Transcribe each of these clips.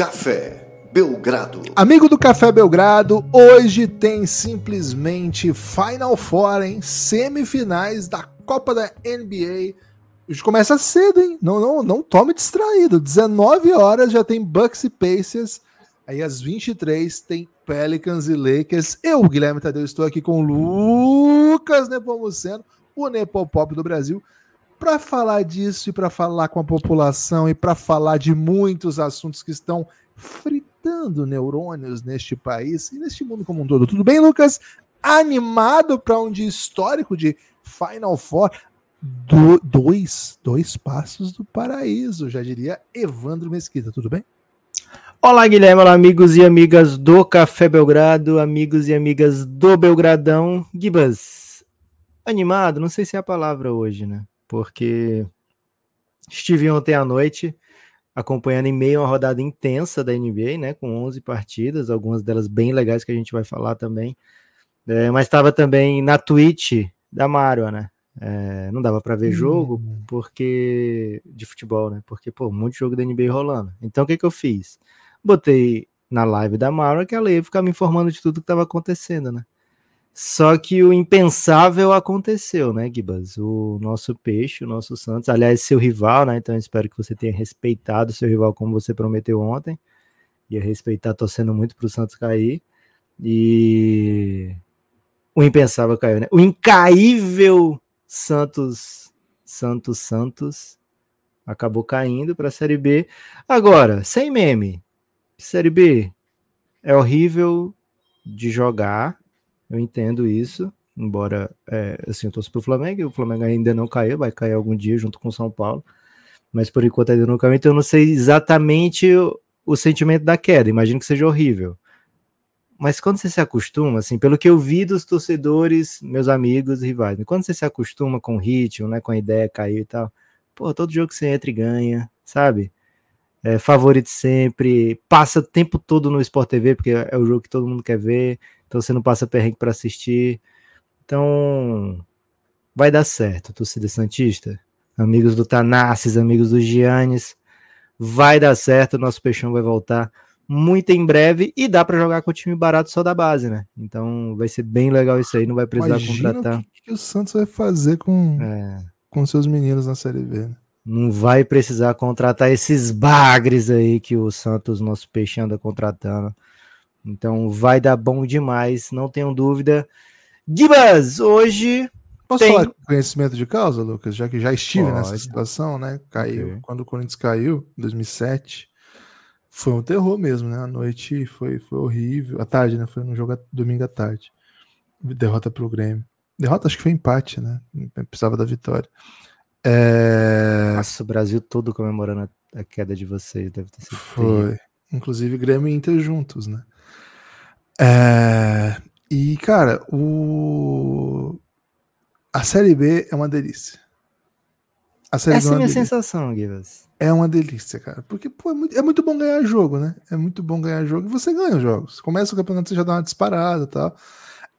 Café Belgrado. Amigo do Café Belgrado, hoje tem simplesmente Final Four, hein? Semifinais da Copa da NBA. Hoje começa cedo, hein? Não, não, não tome distraído. 19 horas já tem Bucks e Pacers. Aí às 23 tem Pelicans e Lakers. Eu, Guilherme Tadeu, estou aqui com Lucas Nepomuceno, o Nepopop do Brasil, para falar disso e para falar com a população e para falar de muitos assuntos que estão fritando neurônios neste país e neste mundo como um todo. Tudo bem, Lucas? Animado para um dia histórico de Final Four? Do, dois, dois passos do paraíso, já diria Evandro Mesquita. Tudo bem? Olá, Guilherme, olá, amigos e amigas do Café Belgrado, amigos e amigas do Belgradão. Gibas, animado, não sei se é a palavra hoje, né? Porque estive ontem à noite acompanhando em meio a uma rodada intensa da NBA, né? Com 11 partidas, algumas delas bem legais que a gente vai falar também. É, mas estava também na Twitch da Mario, né? É, não dava para ver jogo hum. porque de futebol, né? Porque pô, de jogo da NBA rolando. Então o que que eu fiz? Botei na live da Mara que ela ia ficar me informando de tudo que estava acontecendo, né? Só que o impensável aconteceu, né, Gibas? O nosso peixe, o nosso Santos, aliás, seu rival, né? Então espero que você tenha respeitado seu rival como você prometeu ontem. Ia respeitar, torcendo muito para o Santos cair. E o impensável caiu, né? O incaível Santos, Santos, Santos acabou caindo para a Série B. Agora, sem meme, Série B é horrível de jogar, eu entendo isso, embora é, assim, eu torço pro Flamengo, e o Flamengo ainda não caiu, vai cair algum dia junto com o São Paulo, mas por enquanto ainda não caiu, então eu não sei exatamente o, o sentimento da queda, imagino que seja horrível. Mas quando você se acostuma, assim, pelo que eu vi dos torcedores, meus amigos, rivais, né, quando você se acostuma com o ritmo, né, com a ideia cair e tal, pô, todo jogo que você entra e ganha, sabe? é, favorito sempre, passa o tempo todo no Sport TV, porque é o jogo que todo mundo quer ver, então você não passa perrengue para assistir. Então, vai dar certo, torcida Santista, amigos do Tanassis, amigos do Giannis, vai dar certo, nosso peixão vai voltar muito em breve e dá para jogar com o time barato só da base, né? Então vai ser bem legal isso aí, não vai precisar Imagina contratar. O que, que, o Santos vai fazer com, é. com seus meninos na Série B, né? não vai precisar contratar esses bagres aí que o Santos, nosso peixe, anda contratando. Então vai dar bom demais, não tenham dúvida. Gibas, hoje. Posso tem... falar com conhecimento de causa, Lucas? Já que já estive Pode. nessa situação, né? Caiu. Okay. Quando o Corinthians caiu, em 2007, foi um terror mesmo, né? A noite foi, foi horrível. A tarde, né? Foi no jogo domingo à tarde. Derrota pro Grêmio. Derrota, acho que foi empate, né? Precisava da vitória. É... Nossa, o Brasil todo comemorando a, queda de vocês, deve ter sido. Foi. Inclusive Grêmio e Inter juntos, né? É... E, cara, o... a Série B é uma delícia. A série Essa é a minha delícia. sensação, Givas. É uma delícia, cara. Porque pô, é, muito, é, muito, bom ganhar jogo, né? É muito bom ganhar jogo e você ganha os jogos. Começa o campeonato, você já dá uma disparada e tal.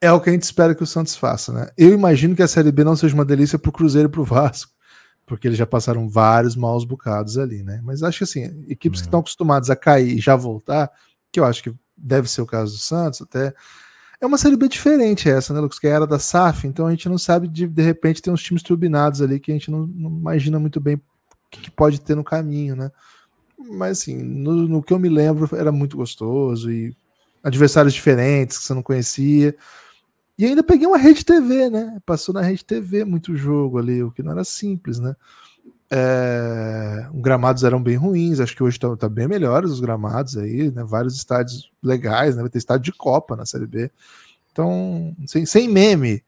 É o que a gente espera que o Santos faça, né? Eu imagino que a Série B não seja uma delícia pro Cruzeiro e pro Vasco porque eles já passaram vários maus bocados ali, né? Mas acho que assim, equipes que uhum. estão acostumadas a cair e já voltar, que eu acho que deve ser o caso do Santos, até é uma série B diferente essa, né, Lucas? Que era da SAF, então a gente não sabe de de repente tem uns times turbinados ali que a gente não, não imagina muito bem o que, que, pode ter no caminho, né? Mas assim, no, no que eu me lembro era muito gostoso e adversários diferentes que você não conhecia. E ainda peguei uma rede TV, né? Passou na rede TV muito jogo ali, o que não era simples, né? É, os gramados eram bem ruins, acho que hoje estão tá, tá bem melhores os gramados aí, né? Vários estádios legais, né? Vai ter estádio de Copa na Série B. Então, sem, sem meme,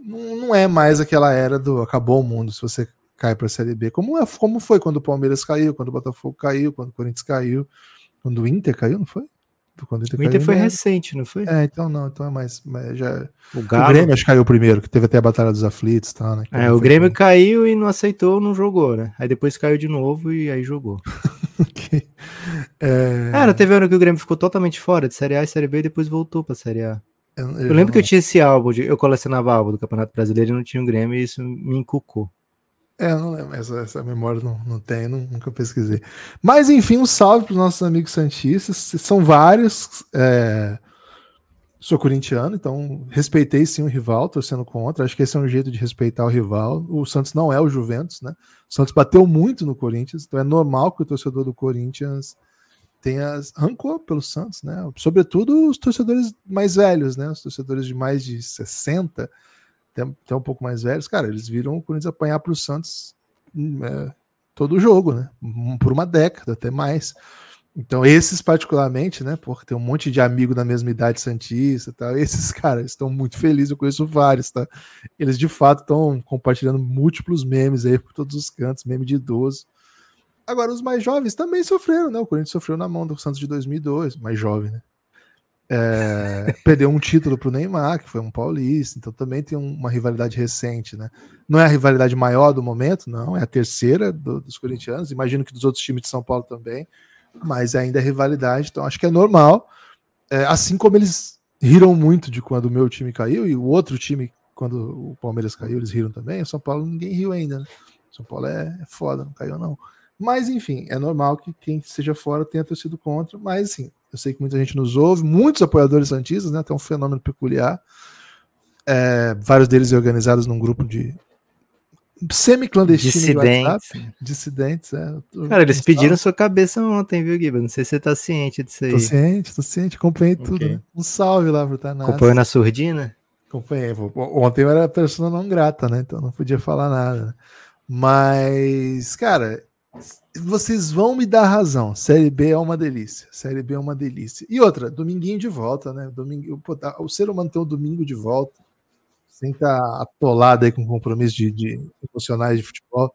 não, não é mais aquela era do acabou o mundo se você cai para a Série B. Como, é, como foi quando o Palmeiras caiu, quando o Botafogo caiu, quando o Corinthians caiu, quando o Inter caiu, não foi? Quando o Inter, o Inter foi recente, não foi? É, então não, então é mais. mais já... o, Galo... o Grêmio acho que caiu primeiro, que teve até a Batalha dos Aflitos e tal, né? É, o Grêmio bem. caiu e não aceitou, não jogou, né? Aí depois caiu de novo e aí jogou. okay. é... Era, teve ano que o Grêmio ficou totalmente fora de Série A e Série B e depois voltou pra Série A. Eu, eu, eu lembro não... que eu tinha esse álbum, de, eu colecionava álbum do Campeonato Brasileiro e não tinha o Grêmio e isso me encucou. É, não lembro, essa, essa memória não, não tem, não, nunca pesquisei. Mas enfim, um salve para os nossos amigos Santistas, são vários. É... Sou corintiano, então respeitei sim o rival, torcendo contra. Acho que esse é um jeito de respeitar o rival. O Santos não é o Juventus, né? O Santos bateu muito no Corinthians, então é normal que o torcedor do Corinthians tenha rancor pelo Santos, né? Sobretudo os torcedores mais velhos, né? Os torcedores de mais de 60 até, até um pouco mais velhos, cara, eles viram o Corinthians apanhar para o Santos hum, é, todo o jogo, né? Por uma década, até mais. Então, esses particularmente, né? Porque tem um monte de amigo da mesma idade Santista tal. Esses caras estão muito felizes, eu conheço vários, tá? Eles de fato estão compartilhando múltiplos memes aí por todos os cantos, meme de idoso. Agora, os mais jovens também sofreram, né? O Corinthians sofreu na mão do Santos de 2002, mais jovem, né? É, perdeu um título para o Neymar, que foi um paulista, então também tem uma rivalidade recente, né? Não é a rivalidade maior do momento, não, é a terceira do, dos corintianos, imagino que dos outros times de São Paulo também, mas ainda é rivalidade, então acho que é normal. É, assim como eles riram muito de quando o meu time caiu e o outro time, quando o Palmeiras caiu, eles riram também. O São Paulo ninguém riu ainda, né? São Paulo é, é foda, não caiu não. Mas enfim, é normal que quem seja fora tenha torcido contra, mas assim, eu sei que muita gente nos ouve, muitos apoiadores santistas, né? Tem um fenômeno peculiar. É, vários deles organizados num grupo de semi-clandestino dissidentes. dissidentes, é. Cara, eles pediram sua cabeça ontem, viu, Guiba? Não sei se você tá ciente disso aí. Tô ciente, tô ciente, acompanhei okay. tudo. Né? Um salve lá pro Tanás. Acompanhou na surdina? Acompanhei. Ontem eu era pessoa não grata, né? Então não podia falar nada. Mas, cara, vocês vão me dar razão. Série B é uma delícia. Série B é uma delícia. E outra, dominguinho de volta, né? Domingo, pô, tá, o ser humano tem um domingo de volta, sem estar tá atolado aí com compromisso de, de emocionais de futebol.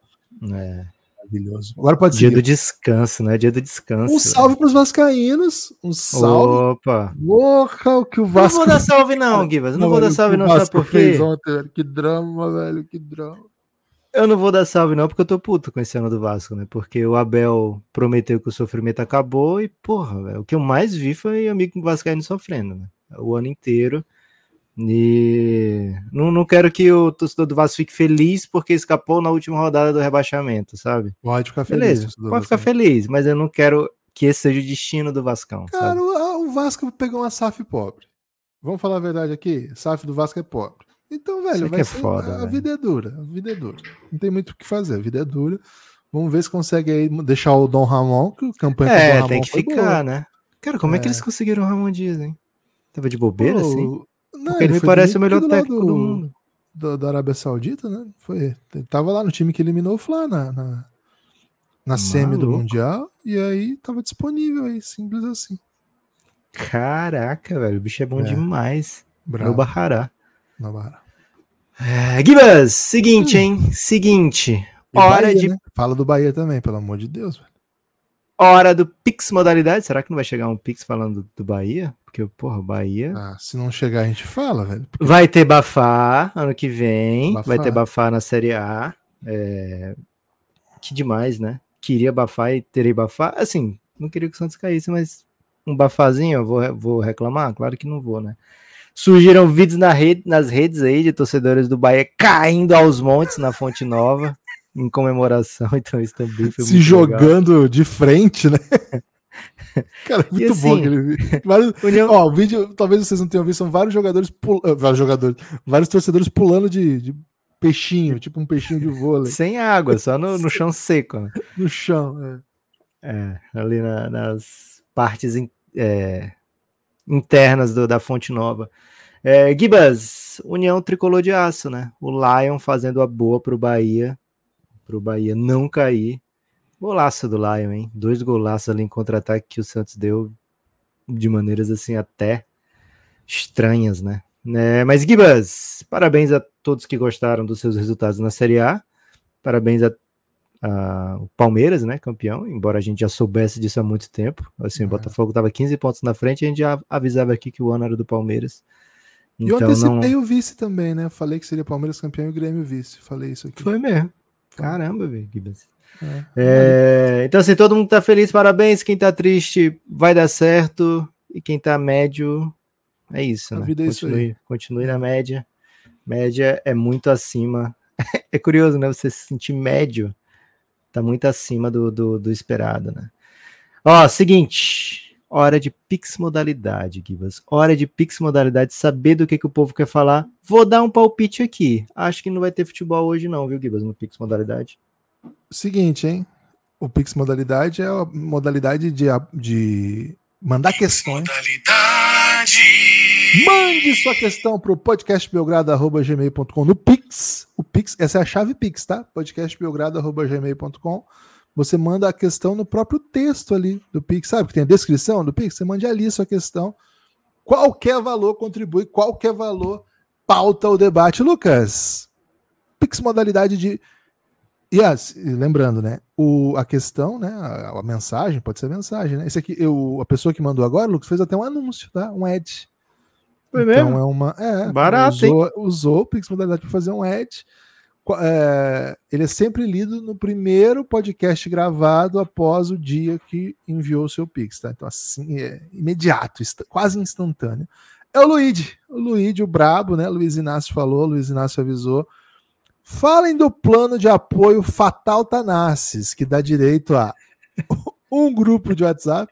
É. Maravilhoso. Agora pode ser. Dia do descanso, né? Dia do descanso. Um salve para os Vascaínos. Um salve. Opa! Porra, o que o Vasco. Não vou dar salve, não, Guivas. Não, não vou dar salve, não. Sabe por quê? Ontem, que drama, velho. Que drama. Eu não vou dar salve, não, porque eu tô puto com esse ano do Vasco, né? Porque o Abel prometeu que o sofrimento acabou e, porra, véio, o que eu mais vi foi amigo Vascaíno sofrendo, né? O ano inteiro. E não, não quero que o torcedor do Vasco fique feliz porque escapou na última rodada do rebaixamento, sabe? Pode ficar feliz. Beleza, pode ficar feliz, mas eu não quero que esse seja o destino do Vascão. Cara, sabe? O, o Vasco pegou uma SAF pobre. Vamos falar a verdade aqui? SAF do Vasco é pobre. Então, velho, vai é ser, foda, a velho. vida é dura, a vida é dura. Não tem muito o que fazer, a vida é dura. Vamos ver se consegue aí deixar o Dom Ramon, que o campanha é, do Dom Ramon tem que ficar, boa. né? Cara, como é. é. que eles conseguiram o Ramon Dias, hein? Tava de bobeira, Pô, assim? Não, Porque ele, me parece o melhor técnico do, do mundo. Do, da Arábia Saudita, né? Foi, ele tava lá no time que eliminou o Flá na, na, na semi do Mundial, e aí tava disponível aí, simples assim. Caraca, velho, o bicho é bom é. demais. Bravo. No Barrará. No Barrará. É, Gibas, seguinte, hum. hein? Seguinte. E hora Bahia, de. Né? Fala do Bahia também, pelo amor de Deus, velho. Hora do Pix modalidade. Será que não vai chegar um Pix falando do Bahia? Porque, porra, Bahia. Ah, se não chegar, a gente fala, velho. Porque... Vai ter Bafá ano que vem. Bafá. Vai ter Bafá na Série A. É... Que demais, né? Queria Bafá e terei Bafá. Assim, não queria que o Santos caísse, mas um bafazinho eu vou, vou reclamar? Claro que não vou, né? Surgiram vídeos na rede, nas redes aí de torcedores do Bahia caindo aos montes na Fonte Nova em comemoração, então isso também foi Se jogando legal. de frente, né? Cara, muito assim, bom aquele. Vários, União... Ó, o vídeo, talvez vocês não tenham visto, são vários jogadores, pul... Ah, vários jogadores, vários torcedores pulando de, de, peixinho, tipo um peixinho de vôlei. Sem água, só no, no chão seco. Né? No chão, é. É, ali na, nas partes é, internas do, da Fonte Nova. É, Gibas, União Tricolor de Aço, né? O Lion fazendo a boa pro Bahia, pro Bahia não cair. Golaço do Lion, hein? Dois golaços ali em contra-ataque que o Santos deu de maneiras assim até estranhas, né? É, mas Gibas, parabéns a todos que gostaram dos seus resultados na Série A. Parabéns a uh, o Palmeiras, né, campeão, embora a gente já soubesse disso há muito tempo. Assim, o é. Botafogo estava 15 pontos na frente e a gente já avisava aqui que o ano era do Palmeiras. Então, e eu antecipei não... o vice também, né? Falei que seria Palmeiras campeão e o Grêmio vice. Falei isso aqui. Foi mesmo. Caramba, velho. É. É, então, assim, todo mundo tá feliz, parabéns. Quem tá triste vai dar certo. E quem tá médio, é isso, a né? Vida é continue, isso continue na média. Média é muito acima é curioso, né? Você se sentir médio tá muito acima do, do, do esperado, né? Ó, seguinte, hora de Pix modalidade, Gibas. Hora de Pix modalidade, saber do que, que o povo quer falar. Vou dar um palpite aqui. Acho que não vai ter futebol hoje não, viu, Gibas, no Pix modalidade. Seguinte, hein? O Pix modalidade é a modalidade de, de mandar questões. Modalidade. Mande sua questão para o podcastbelgrado.gmail.com no Pix. O Pix, essa é a chave Pix, tá? podcastbelgrado.gmail.com. Você manda a questão no próprio texto ali do Pix, sabe? Que tem a descrição do Pix. Você mande ali sua questão. Qualquer valor contribui, qualquer valor pauta o debate. Lucas, Pix modalidade de. Yes, lembrando, né? O, a questão, né? A, a mensagem, pode ser mensagem, né? Esse aqui, eu, a pessoa que mandou agora, Lucas, fez até um anúncio, tá? Um ad. Foi então mesmo? é uma. É, Barato, usou, hein? usou o Pix Modalidade para fazer um ad. É, ele é sempre lido no primeiro podcast gravado após o dia que enviou o seu Pix, tá? Então, assim, é imediato, quase instantâneo. É o Luigi, o Luigi, o brabo, né? Luiz Inácio falou, Luiz Inácio avisou. Falem do plano de apoio Fatal Tanassis, que dá direito a um grupo de WhatsApp,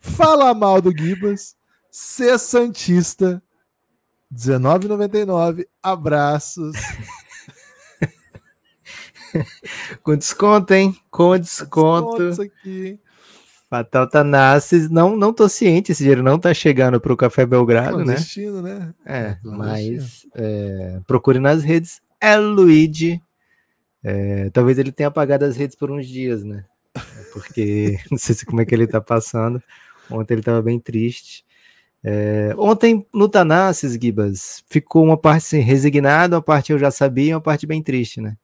fala mal do Gibas, ser Santista, 19,99. Abraços. Com desconto, hein? Com desconto. aqui. Fatal Tanassis, não, não tô ciente, esse dinheiro não tá chegando pro Café Belgrado, né? né? É, mas é, procure nas redes. É Luigi. É, talvez ele tenha apagado as redes por uns dias, né? Porque não sei como é que ele tá passando. Ontem ele tava bem triste. É, ontem no Tanassis, Gibas, ficou uma parte assim, resignada, uma parte eu já sabia, uma parte bem triste, né?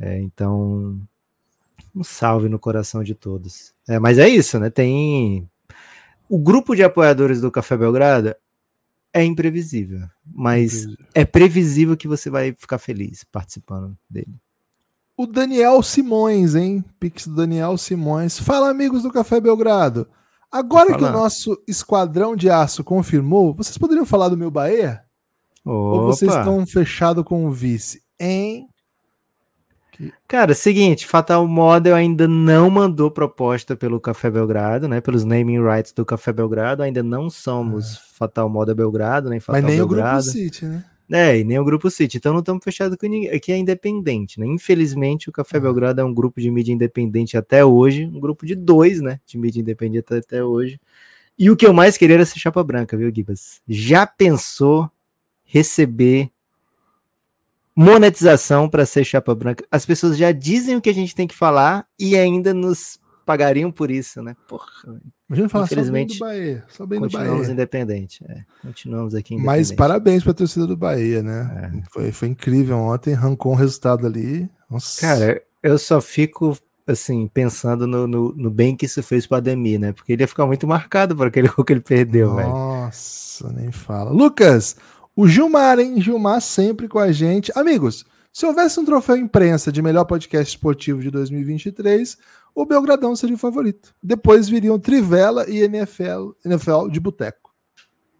É, então, um salve no coração de todos. É, mas é isso, né? Tem o grupo de apoiadores do Café Belgrado é imprevisível, mas imprevisível. é previsível que você vai ficar feliz participando dele. O Daniel Simões, hein? Pix do Daniel Simões. Fala, amigos do Café Belgrado. Agora que o nosso esquadrão de aço confirmou, vocês poderiam falar do meu Bahia? Opa. Ou vocês estão fechados com o vice? Hein? Cara, seguinte, Fatal Model ainda não mandou proposta pelo Café Belgrado, né? Pelos naming rights do Café Belgrado, ainda não somos é. Fatal Model Belgrado, nem Fatal Mas nem Belgrado. o Grupo City, né? É, e nem o Grupo City. Então não estamos fechados com ninguém. Aqui é independente, né? Infelizmente, o Café uhum. Belgrado é um grupo de mídia independente até hoje. Um grupo de dois, né? De mídia independente até hoje. E o que eu mais queria era ser chapa branca, viu, Gibas? Já pensou receber monetização para ser chapa branca? As pessoas já dizem o que a gente tem que falar e ainda nos pagariam por isso, né? Porra. Imagina falar Infelizmente, só bem do Bahia. Só bem continuamos do Bahia. independente. É, continuamos aqui Mas parabéns para a torcida do Bahia, né? É. Foi, foi incrível ontem, arrancou um resultado ali. Nossa. Cara, eu só fico assim, pensando no, no, no, bem que isso fez para Ademir, né? Porque ele ia ficar muito marcado por aquele gol que ele perdeu, velho. Nossa, nem fala. Lucas, o Gilmar, hein? Gilmar sempre com a gente. Amigos, se houvesse um troféu imprensa de melhor podcast esportivo de 2023, o Belgradão seria o favorito. Depois viriam Trivela e NFL, NFL de boteco.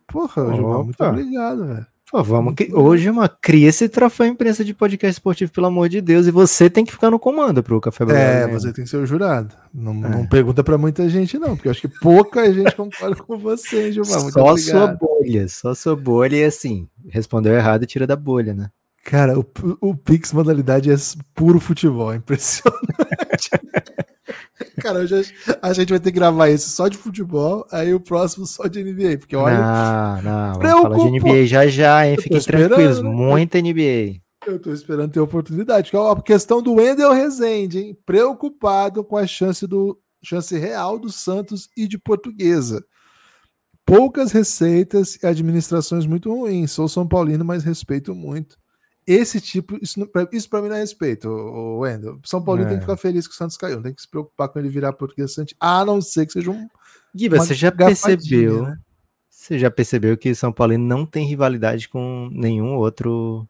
Porra, Gilmar, muito obrigado, velho. Pô, vamos que hoje uma cria esse troféu imprensa de podcast esportivo, pelo amor de Deus, e você tem que ficar no comando pro Café Belgrado. É, você tem que ser o jurado. Não, é. não pergunta para muita gente não, porque eu acho que pouca gente concorda com você, Gilmar. Muito só obrigado. sua bolha, só sua bolha e assim, respondeu errado e tira da bolha, né? Cara, o, o Pix modalidade é puro futebol, é impressionante. Cara, já, a gente vai ter que gravar esse só de futebol, aí o próximo só de NBA, porque olha. Não, não, vamos falar de NBA já já, hein? Fiquem tranquilos, muita NBA. Eu tô esperando ter oportunidade. A questão do Wendel Rezende, hein? Preocupado com a chance do chance real do Santos e de Portuguesa. Poucas receitas e administrações muito ruins. Sou São Paulino, mas respeito muito esse tipo, isso, isso para mim não é respeito, o Wendel. São Paulo é. tem que é. ficar feliz que o Santos caiu, não tem que se preocupar com ele virar português Santos, a não ser que seja um. Guiba, você já percebeu? Né? Você já percebeu que São Paulo não tem rivalidade com nenhum outro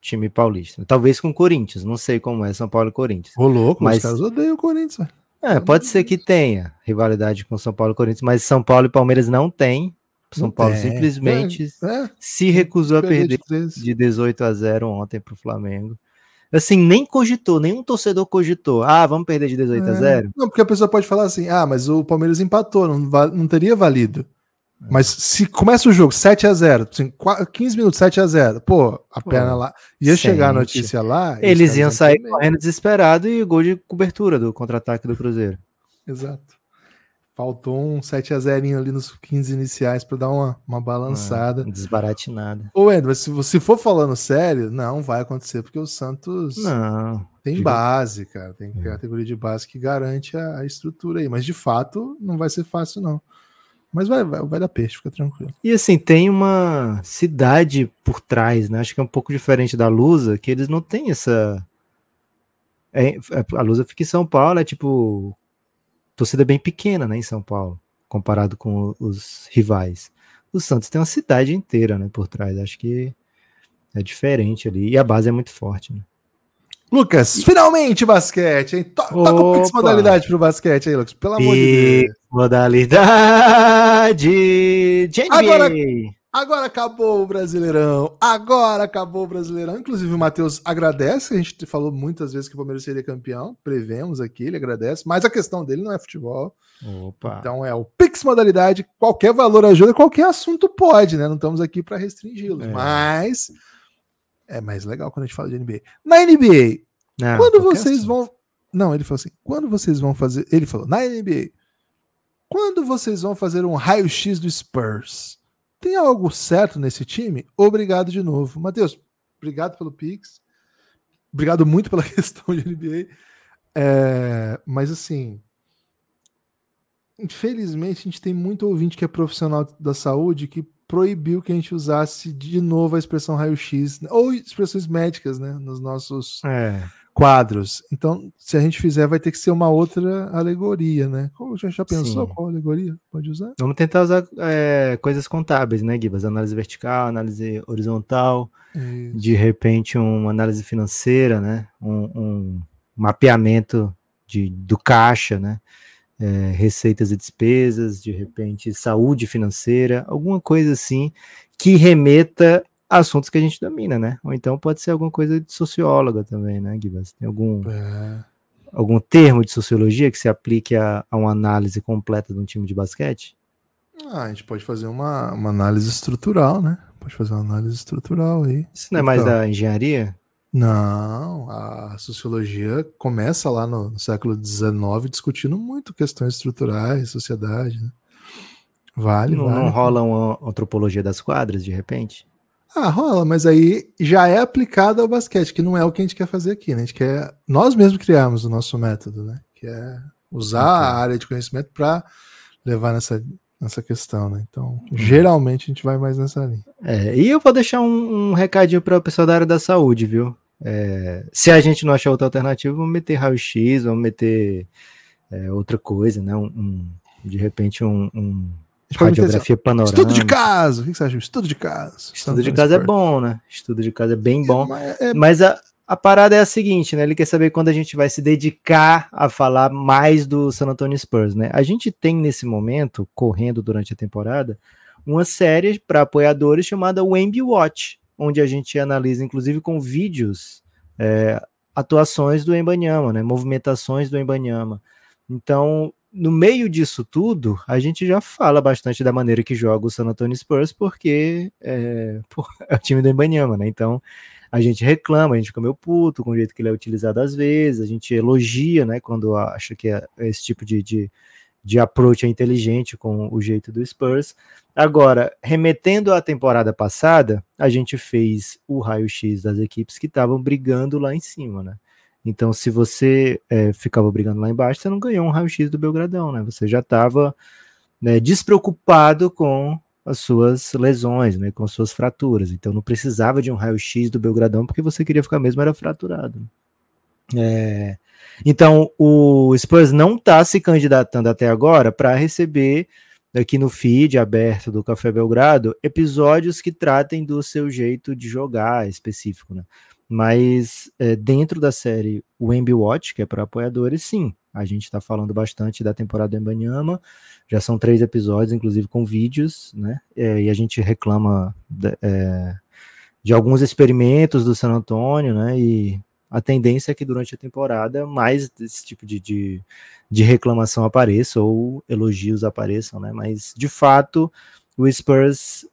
time paulista? Talvez com o Corinthians, não sei como é São Paulo e Corinthians. Ô, louco, mas os caras odeiam o Corinthians. É, pode ser que tenha rivalidade com São Paulo e Corinthians, mas São Paulo e Palmeiras não tem. São Paulo é, simplesmente é, é. se recusou a perder de 18 a 0 ontem para o Flamengo. Assim, nem cogitou, nenhum torcedor cogitou. Ah, vamos perder de 18 é. a 0? Não, porque a pessoa pode falar assim: ah, mas o Palmeiras empatou, não, não teria valido. É. Mas se começa o jogo 7 a 0 assim, 15 minutos 7 a 0 pô, a pô, perna lá. Ia sente. chegar a notícia lá. Eles iam sair correndo desesperado e gol de cobertura do contra-ataque do Cruzeiro. Exato. Faltou um 7 a 0 ali nos 15 iniciais para dar uma, uma balançada. Ah, desbaratinada. Ô, mas se você for falando sério, não vai acontecer, porque o Santos não, tem base, cara. Tem é. categoria de base que garante a, a, estrutura aí. Mas de fato, não vai ser fácil, não. Mas vai, vai, vai dar peixe, fica tranquilo. E assim, tem uma cidade por trás, né? Acho que é um pouco diferente da Lusa, que eles não têm essa. É, a Lusa fica em São Paulo, é tipo torcida bem pequena, né, em São Paulo, comparado com os rivais. O Santos tem uma cidade inteira, né, por trás. Acho que é diferente ali. E a base é muito forte, né? Lucas, finalmente basquete, hein? To toca o Pix modalidade pro basquete aí, Lucas. Pelo amor de Deus. Modalidade de NBA. Agora, Agora acabou o Brasileirão. Agora acabou o Brasileirão. Inclusive, o Matheus agradece. A gente falou muitas vezes que o Palmeiras seria campeão. Prevemos aqui, ele agradece. Mas a questão dele não é futebol. Opa. Então é o Pix modalidade. Qualquer valor ajuda, qualquer assunto pode, né? Não estamos aqui para restringi-los. É. Mas é mais legal quando a gente fala de NBA. Na NBA, não, quando vocês assunto. vão. Não, ele falou assim: quando vocês vão fazer. Ele falou, na NBA, quando vocês vão fazer um raio-x do Spurs? Tem algo certo nesse time? Obrigado de novo. Matheus, obrigado pelo Pix. Obrigado muito pela questão de NBA. É, mas assim, infelizmente a gente tem muito ouvinte que é profissional da saúde que proibiu que a gente usasse de novo a expressão raio-x ou expressões médicas, né, nos nossos é quadros. Então, se a gente fizer, vai ter que ser uma outra alegoria, né? Já, já pensou Sim. qual alegoria pode usar? Vamos tentar usar é, coisas contábeis, né, Gibas? Análise vertical, análise horizontal, Isso. de repente uma análise financeira, né? Um, um mapeamento de, do caixa, né? É, receitas e despesas, de repente saúde financeira, alguma coisa assim que remeta assuntos que a gente domina, né? Ou então pode ser alguma coisa de socióloga também, né, Gibas? Tem algum, é. algum termo de sociologia que se aplique a, a, uma análise completa de um time de basquete? Ah, a gente pode fazer uma, uma análise estrutural, né? Pode fazer uma análise estrutural aí. Isso não é mais então, da engenharia? Não, a sociologia começa lá no, no século XIX discutindo muito questões estruturais, sociedade, né? Vale, não, vale. Não rola uma antropologia das quadras, de repente? Ah, rola, mas aí já é aplicado ao basquete, que não é o que a gente quer fazer aqui, né? A gente quer nós mesmos criarmos o nosso método, né? Que é usar a área de conhecimento para levar nessa, nessa questão, né? Então, uhum. geralmente a gente vai mais nessa linha. É, e eu vou deixar um, um recadinho para o pessoal da área da saúde, viu? É, se a gente não achar outra alternativa, vamos meter raio-x, vamos meter é, outra coisa, né? Um, um de repente um, um Radiografia panorâmica. Estudo de caso. O que você acha? Estudo de caso. Estudo de caso é bom, né? Estudo de caso é bem bom. É, é... Mas a, a parada é a seguinte, né? Ele quer saber quando a gente vai se dedicar a falar mais do San Antonio Spurs, né? A gente tem nesse momento, correndo durante a temporada, uma série para apoiadores chamada Wemby Watch, onde a gente analisa, inclusive com vídeos, é, atuações do Embanyama, né? Movimentações do Embanyama. Então, no meio disso tudo, a gente já fala bastante da maneira que joga o San Antonio Spurs, porque é, é o time do Embanyama, né? Então a gente reclama, a gente fica meio puto com o jeito que ele é utilizado às vezes, a gente elogia, né? Quando acha que é esse tipo de, de, de approach é inteligente com o jeito do Spurs. Agora, remetendo à temporada passada, a gente fez o raio-x das equipes que estavam brigando lá em cima, né? Então, se você é, ficava brigando lá embaixo, você não ganhou um raio-x do Belgradão, né? Você já estava né, despreocupado com as suas lesões, né, com as suas fraturas. Então, não precisava de um raio-x do Belgradão, porque você queria ficar mesmo era fraturado. É, então, o Spurs não está se candidatando até agora para receber aqui no feed aberto do Café Belgrado episódios que tratem do seu jeito de jogar específico, né? Mas é, dentro da série Wemby Watch, que é para apoiadores, sim, a gente está falando bastante da temporada do Embanyama. Já são três episódios, inclusive com vídeos, né? É, e a gente reclama de, é, de, alguns experimentos do San Antonio, né? E a tendência é que durante a temporada mais desse tipo de, de, de reclamação apareça ou elogios apareçam, né? Mas de fato, o Spurs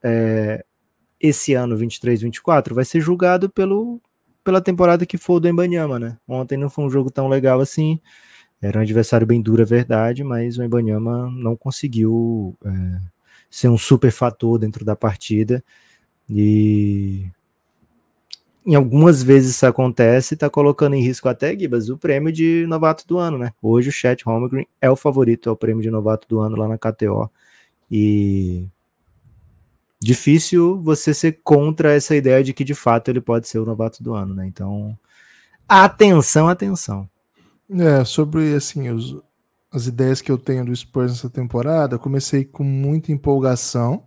esse ano 23-24 vai ser julgado pelo, pela temporada que for do Embanyama, né? Ontem não foi um jogo tão legal assim. Era um adversário bem duro, é verdade, mas o Embanyama não conseguiu é, ser um super fator dentro da partida. E em algumas vezes isso acontece, está colocando em risco até, Gibas, o prêmio de novato do ano, né? Hoje o Chat Holmgren é o favorito ao prêmio de novato do ano lá na KTO. E difícil você ser contra essa ideia de que de fato ele pode ser o novato do ano, né? Então, atenção, atenção. É, sobre assim, os, as ideias que eu tenho do Spurs nessa temporada, comecei com muita empolgação,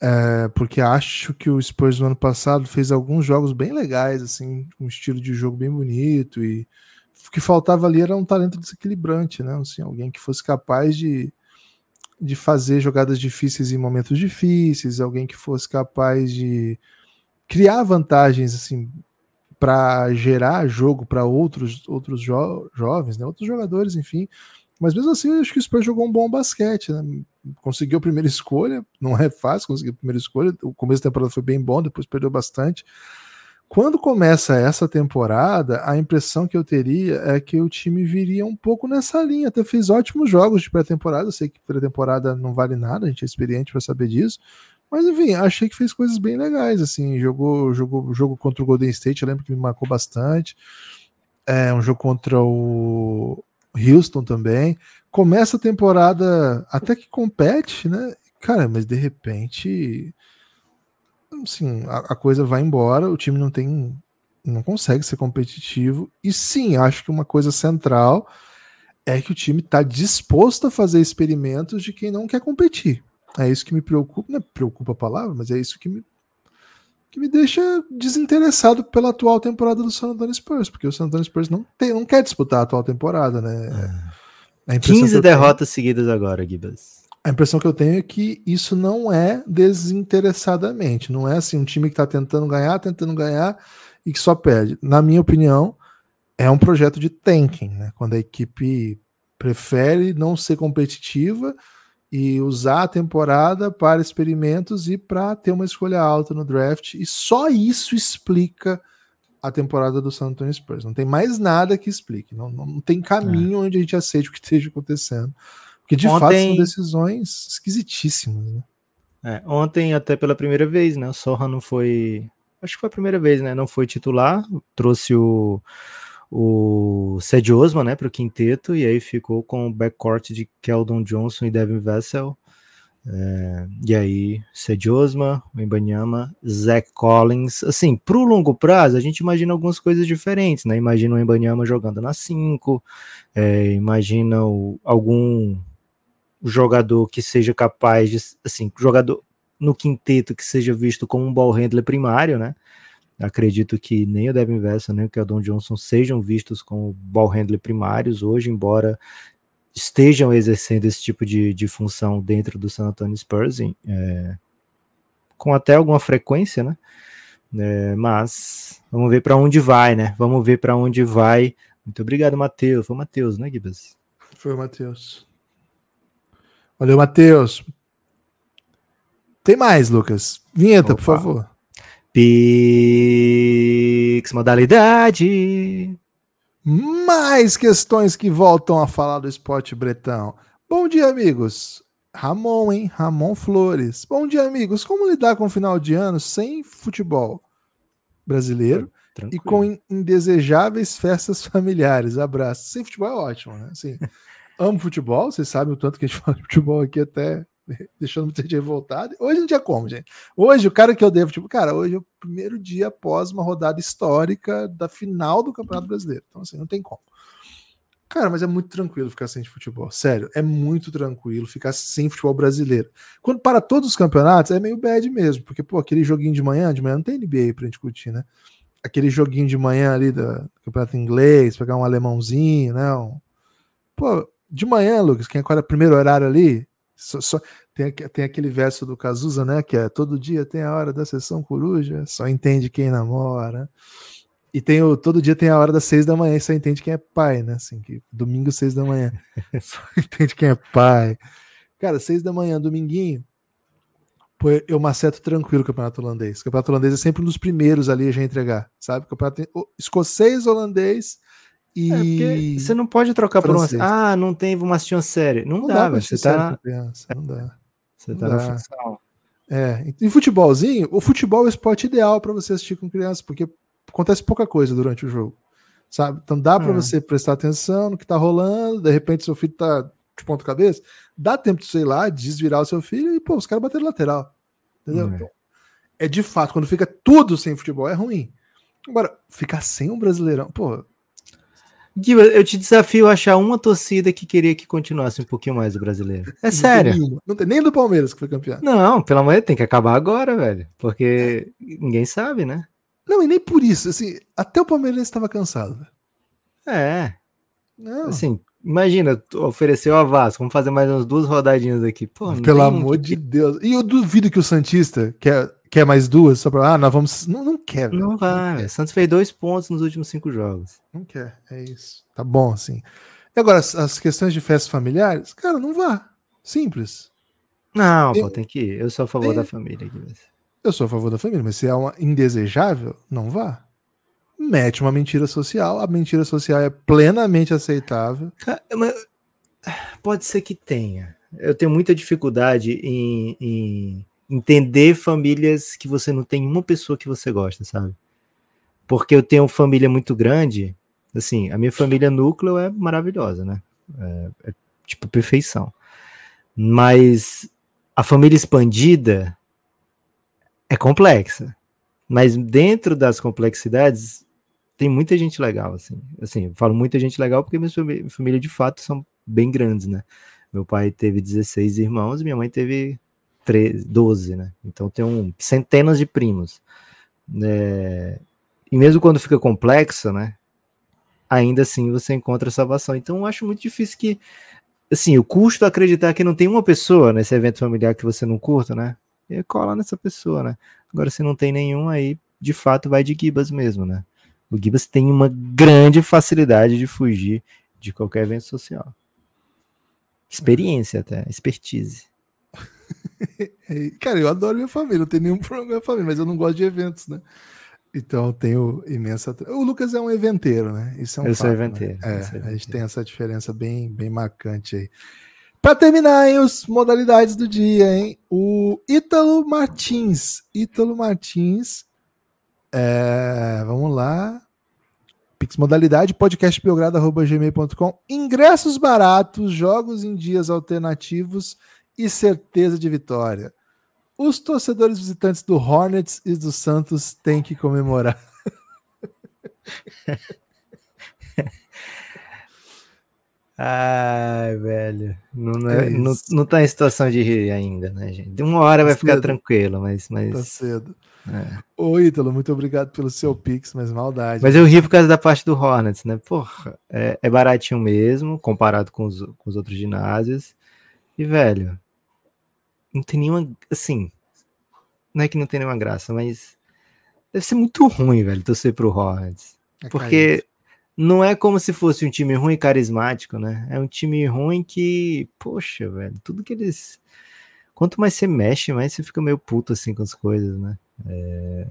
é, porque acho que o Spurs no ano passado fez alguns jogos bem legais, assim, um estilo de jogo bem bonito, e o que faltava ali era um talento desequilibrante, né? Assim, alguém que fosse capaz de, de fazer jogadas difíceis em momentos difíceis, alguém que fosse capaz de criar vantagens assim para gerar jogo para outros outros jo jovens, né? outros jogadores, enfim. Mas mesmo assim, eu acho que o Spurs jogou um bom basquete, né? Conseguiu a primeira escolha, não é fácil conseguir a primeira escolha. O começo da temporada foi bem bom, depois perdeu bastante. Quando começa essa temporada, a impressão que eu teria é que o time viria um pouco nessa linha. Até fez ótimos jogos de pré-temporada. Eu sei que pré-temporada não vale nada, a gente é experiente para saber disso. Mas enfim, achei que fez coisas bem legais, assim, jogou jogou jogo contra o Golden State, eu lembro que me marcou bastante. É um jogo contra o Houston também. Começa a temporada até que compete, né? Cara, mas de repente assim, a, a coisa vai embora, o time não tem não consegue ser competitivo. E sim, acho que uma coisa central é que o time está disposto a fazer experimentos de quem não quer competir. É isso que me preocupa, não é preocupa a palavra, mas é isso que me, que me deixa desinteressado pela atual temporada do San Antonio Spurs, porque o San Antonio Spurs não, tem, não quer disputar a atual temporada, né? É. 15 derrotas tenho... seguidas agora, Gibas. A impressão que eu tenho é que isso não é desinteressadamente, não é assim um time que está tentando ganhar, tentando ganhar e que só perde. Na minha opinião, é um projeto de tanking, né? Quando a equipe prefere não ser competitiva e usar a temporada para experimentos e para ter uma escolha alta no draft. E só isso explica a temporada do San Antonio Spurs. Não tem mais nada que explique. Não, não tem caminho é. onde a gente aceite o que esteja acontecendo. Porque de ontem... fato são decisões esquisitíssimas. Né? É, ontem, até pela primeira vez, né? O Sorra não foi. Acho que foi a primeira vez, né? Não foi titular. Trouxe o o Osman, né, para o quinteto, e aí ficou com o backcourt de Keldon Johnson e Devin Vessel. É, e aí, Ced Osman, Embanyama, Zach Collins. Assim, para o longo prazo, a gente imagina algumas coisas diferentes, né? Imagina o Embanyama jogando na 5, é, imagina o, algum jogador que seja capaz de, assim, jogador no quinteto que seja visto como um ball handler primário, né? Acredito que nem o Devin Vessa nem o Keldon Johnson sejam vistos como ball handler primários hoje, embora estejam exercendo esse tipo de, de função dentro do San Antonio Spurs, é, com até alguma frequência, né? É, mas vamos ver para onde vai, né? Vamos ver para onde vai. Muito obrigado, Matheus. Foi o Matheus, né, Gibas? Foi o Matheus. Valeu, Matheus. Tem mais, Lucas. Vinheta, Opa. por favor. Pix modalidade. Mais questões que voltam a falar do esporte bretão. Bom dia, amigos. Ramon, hein? Ramon Flores. Bom dia, amigos. Como lidar com o final de ano sem futebol brasileiro Tranquilo. e com indesejáveis festas familiares? Abraço. Sem futebol é ótimo, né? Assim, amo futebol. Vocês sabem o tanto que a gente fala de futebol aqui até deixando muita gente revoltada. Hoje não tinha como, gente. Hoje, o cara que eu devo, tipo, cara, hoje é o primeiro dia após uma rodada histórica da final do Campeonato Brasileiro. Então, assim, não tem como. Cara, mas é muito tranquilo ficar sem futebol. Sério, é muito tranquilo ficar sem futebol brasileiro. Quando para todos os campeonatos, é meio bad mesmo, porque, pô, aquele joguinho de manhã, de manhã não tem NBA pra gente curtir, né? Aquele joguinho de manhã ali do campeonato inglês, pegar um alemãozinho, né? Um... Pô, de manhã, Lucas, quem acorda primeiro horário ali, só, só, tem, tem aquele verso do Cazuza, né? Que é todo dia tem a hora da sessão coruja, só entende quem namora. E tem o, todo dia tem a hora das seis da manhã, e só entende quem é pai, né? Assim, que domingo, seis da manhã. só entende quem é pai. Cara, seis da manhã, dominguinho, pô, eu maceto tranquilo o campeonato holandês. O campeonato holandês é sempre um dos primeiros ali a já entregar, sabe? O campeonato escocês, holandês e. É você não pode trocar francês. por uma. Ah, não tem uma assistir uma série. Não, não dá, dá você tá. Criança, não dá. Você tá não na função. É, em futebolzinho, o futebol é o esporte ideal para você assistir com criança, porque acontece pouca coisa durante o jogo, sabe? Então dá para é. você prestar atenção no que tá rolando, de repente seu filho tá de ponta cabeça, dá tempo de, sei lá, desvirar o seu filho e, pô, os caras bateram lateral, entendeu? É. Então, é de fato, quando fica tudo sem futebol, é ruim. Agora, ficar sem um brasileirão, pô, Gui, eu te desafio a achar uma torcida que queria que continuasse um pouquinho mais o brasileiro. É sério. Tem não tem nem do Palmeiras que foi campeão. Não, pelo amor de Deus, tem que acabar agora, velho. Porque ninguém sabe, né? Não, e nem por isso. Assim, até o Palmeiras estava cansado. É. Não. Assim, imagina, ofereceu a Vasco, vamos fazer mais umas duas rodadinhas aqui. Pô, Pelo amor de Deus. E eu duvido que o Santista, que é Quer mais duas? Só pra. Ah, nós vamos. Não, não quer. Não vai. Não Santos fez dois pontos nos últimos cinco jogos. Não quer. É isso. Tá bom, assim. E agora, as questões de festas familiares? Cara, não vá. Simples. Não, pô, tem que ir. Eu sou a favor tem... da família aqui. Eu sou a favor da família, mas se é uma indesejável, não vá. Mete uma mentira social. A mentira social é plenamente aceitável. Pode ser que tenha. Eu tenho muita dificuldade em, em entender famílias que você não tem uma pessoa que você gosta, sabe? Porque eu tenho família muito grande, assim, a minha família núcleo é maravilhosa, né? É, é tipo perfeição. Mas a família expandida é complexa. Mas dentro das complexidades tem muita gente legal, assim. Assim, eu falo muita gente legal porque minha família de fato são bem grandes, né? Meu pai teve 16 irmãos, minha mãe teve 13, 12, né? Então tem um, centenas de primos. É, e mesmo quando fica complexo, né? Ainda assim você encontra salvação. Então eu acho muito difícil que. Assim, o custo acreditar que não tem uma pessoa nesse evento familiar que você não curta, né? E cola nessa pessoa, né? Agora, se não tem nenhum, aí de fato vai de Gibas mesmo, né? O Gibas tem uma grande facilidade de fugir de qualquer evento social. Experiência até, expertise. Cara, eu adoro minha família, não tenho nenhum problema com minha família, mas eu não gosto de eventos, né? Então eu tenho imensa. O Lucas é um eventeiro, né? Isso é um eu fato, sou eventeiro. Né? É, a gente tem essa diferença bem, bem marcante aí. Para terminar, hein, as modalidades do dia, hein? O Ítalo Martins. Ítalo Martins. É, vamos lá. Pix modalidade podcastbelgrado.gmail.com. Ingressos baratos, jogos em dias alternativos e certeza de vitória. Os torcedores visitantes do Hornets e do Santos têm que comemorar. Ai, velho. Não, é, é não, não tá em situação de rir ainda, né, gente? De uma hora tá vai cedo. ficar tranquilo, mas. mas... Tá cedo. É. Ô, Ítalo, muito obrigado pelo seu Pix, mas maldade. Mas eu ri por causa da parte do Hornets, né? Porra, é, é baratinho mesmo, comparado com os, com os outros ginásios. E, velho, não tem nenhuma. Assim. Não é que não tem nenhuma graça, mas. Deve ser muito ruim, velho, torcer pro Hornets. É porque não é como se fosse um time ruim e carismático, né? É um time ruim que, poxa, velho, tudo que eles. Quanto mais você mexe, mais você fica meio puto assim com as coisas, né? É...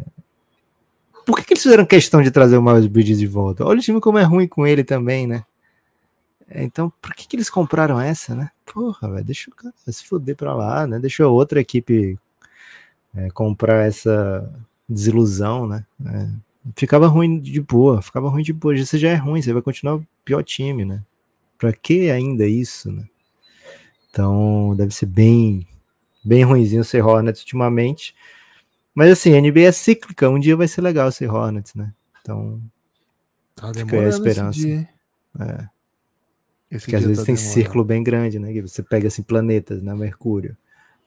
Por que, que eles fizeram questão de trazer o Miles Bridges de volta? Olha o time como é ruim com ele também, né? É, então, por que, que eles compraram essa, né? Porra, velho, deixa o cara se fuder pra lá, né? Deixa outra equipe é, comprar essa desilusão, né? É, ficava ruim de boa, ficava ruim de boa. Você já é ruim, você vai continuar o pior time, né? Pra que ainda isso, né? Então, deve ser bem, bem ruimzinho ser Hornets ultimamente. Mas assim, a NBA é cíclica, um dia vai ser legal ser Hornets, né? Então, tá fica a esperança. Dia, é. Esse Porque às vezes tá tem demorando. círculo bem grande, né? Que você pega assim planetas, né? Mercúrio.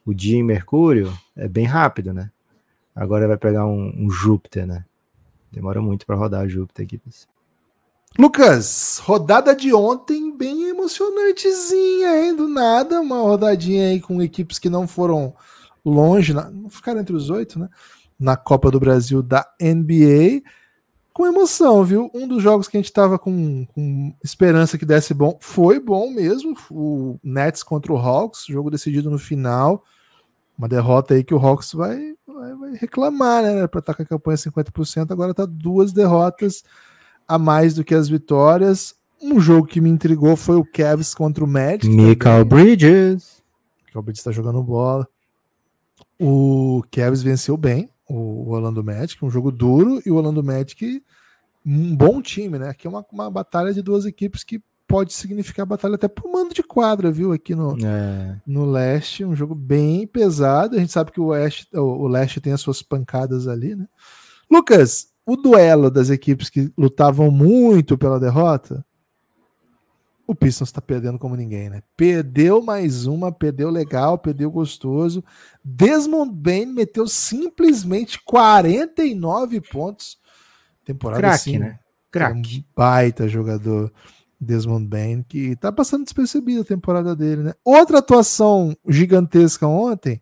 O dia em Mercúrio é bem rápido, né? Agora vai pegar um, um Júpiter, né? Demora muito para rodar Júpiter aqui. Lucas, rodada de ontem bem emocionantezinha, hein? Do nada, uma rodadinha aí com equipes que não foram longe, não ficaram entre os oito, né? Na Copa do Brasil da NBA. Com emoção, viu? Um dos jogos que a gente tava com, com, esperança que desse bom, foi bom mesmo. O Nets contra o Hawks, jogo decidido no final. Uma derrota aí que o Hawks vai, vai, vai reclamar, né? Para estar tá com a campanha 50%, agora tá duas derrotas a mais do que as vitórias. Um jogo que me intrigou foi o Cavs contra o Magic. Michael Bridges. Michael Bridges está jogando bola. O Cavs venceu bem o Orlando Magic, um jogo duro, e o Orlando Magic, um bom time, né? Aqui é uma, uma batalha de duas equipes que pode significar batalha até pro mando de quadra, viu? Aqui no, é. no leste, um jogo bem pesado. A gente sabe que o, oeste, o, o leste tem as suas pancadas ali, né? Lucas, o duelo das equipes que lutavam muito pela derrota, o Pistons está perdendo como ninguém, né? Perdeu mais uma, perdeu legal, perdeu gostoso. Desmond Bain meteu simplesmente 49 pontos. Temporada Crack, assim, né? Crack. Um baita jogador. Desmond Bain, que tá passando despercebido a temporada dele, né? Outra atuação gigantesca ontem,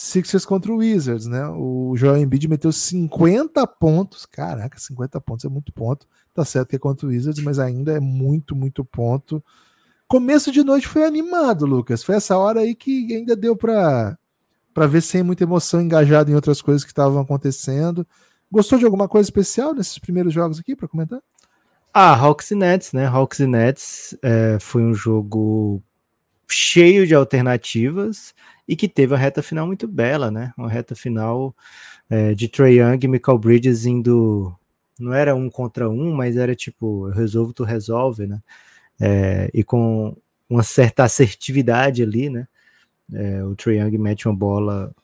Sixers contra o Wizards, né? O Joel Embiid meteu 50 pontos. Caraca, 50 pontos é muito ponto. Tá certo que é contra o Wizards, mas ainda é muito, muito ponto. Começo de noite foi animado, Lucas. Foi essa hora aí que ainda deu para para ver sem muita emoção engajado em outras coisas que estavam acontecendo. Gostou de alguma coisa especial nesses primeiros jogos aqui para comentar? Ah, Hawks e Nets, né? Hawks e Nets é, foi um jogo cheio de alternativas e que teve uma reta final muito bela, né? Uma reta final é, de Trey Young e Michael Bridges indo não era um contra um, mas era tipo, eu resolvo, tu resolve, né? É, e com uma certa assertividade ali, né? É, o Trae Young mete uma bola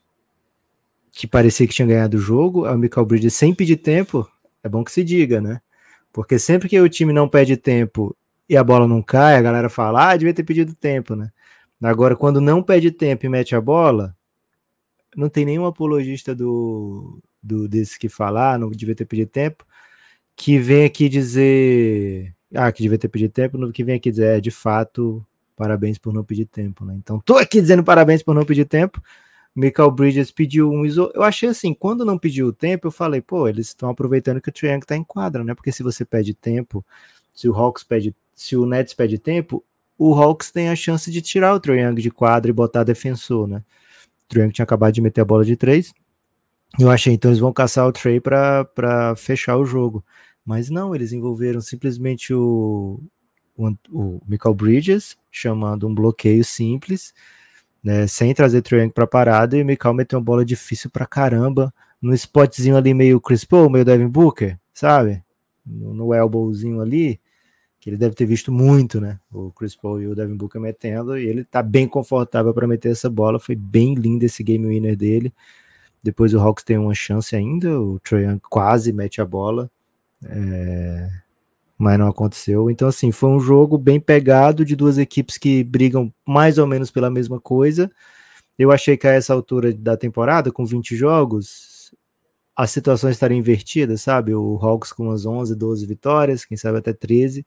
que parecia que tinha ganhado o jogo, o Michael Bridges sem pedir tempo, é bom que se diga, né? Porque sempre que o time não pede tempo e a bola não cai, a galera fala, ah, devia ter pedido tempo, né? Agora, quando não pede tempo e mete a bola, não tem nenhum apologista do, do desse que falar, não devia ter pedido tempo, que vem aqui dizer. Ah, que devia ter pedido tempo, que vem aqui dizer, é, de fato, parabéns por não pedir tempo, né? Então, tô aqui dizendo parabéns por não pedir tempo. Michael Bridges pediu um iso... Eu achei assim, quando não pediu o tempo, eu falei, pô, eles estão aproveitando que o Triangle tá em quadra, né? Porque se você pede tempo, se o Hawks pede, se o Nets pede tempo, o Hawks tem a chance de tirar o Triangle de quadra e botar defensor, né? O Triangle tinha acabado de meter a bola de três. Eu achei, então eles vão caçar o Trey para fechar o jogo. Mas não, eles envolveram simplesmente o, o, o Michael Bridges, chamando um bloqueio simples, né, sem trazer Triangle para parada, e o Michael meteu uma bola difícil para caramba, no spotzinho ali meio Chris Paul, meio Devin Booker, sabe? No, no elbowzinho ali, que ele deve ter visto muito, né? O Chris Paul e o Devin Booker metendo, e ele tá bem confortável para meter essa bola, foi bem lindo esse game winner dele. Depois o Hawks tem uma chance ainda, o Trae quase mete a bola, é, mas não aconteceu. Então, assim, foi um jogo bem pegado de duas equipes que brigam mais ou menos pela mesma coisa. Eu achei que a essa altura da temporada, com 20 jogos, as situações estariam invertidas, sabe? O Hawks com umas 11, 12 vitórias, quem sabe até 13,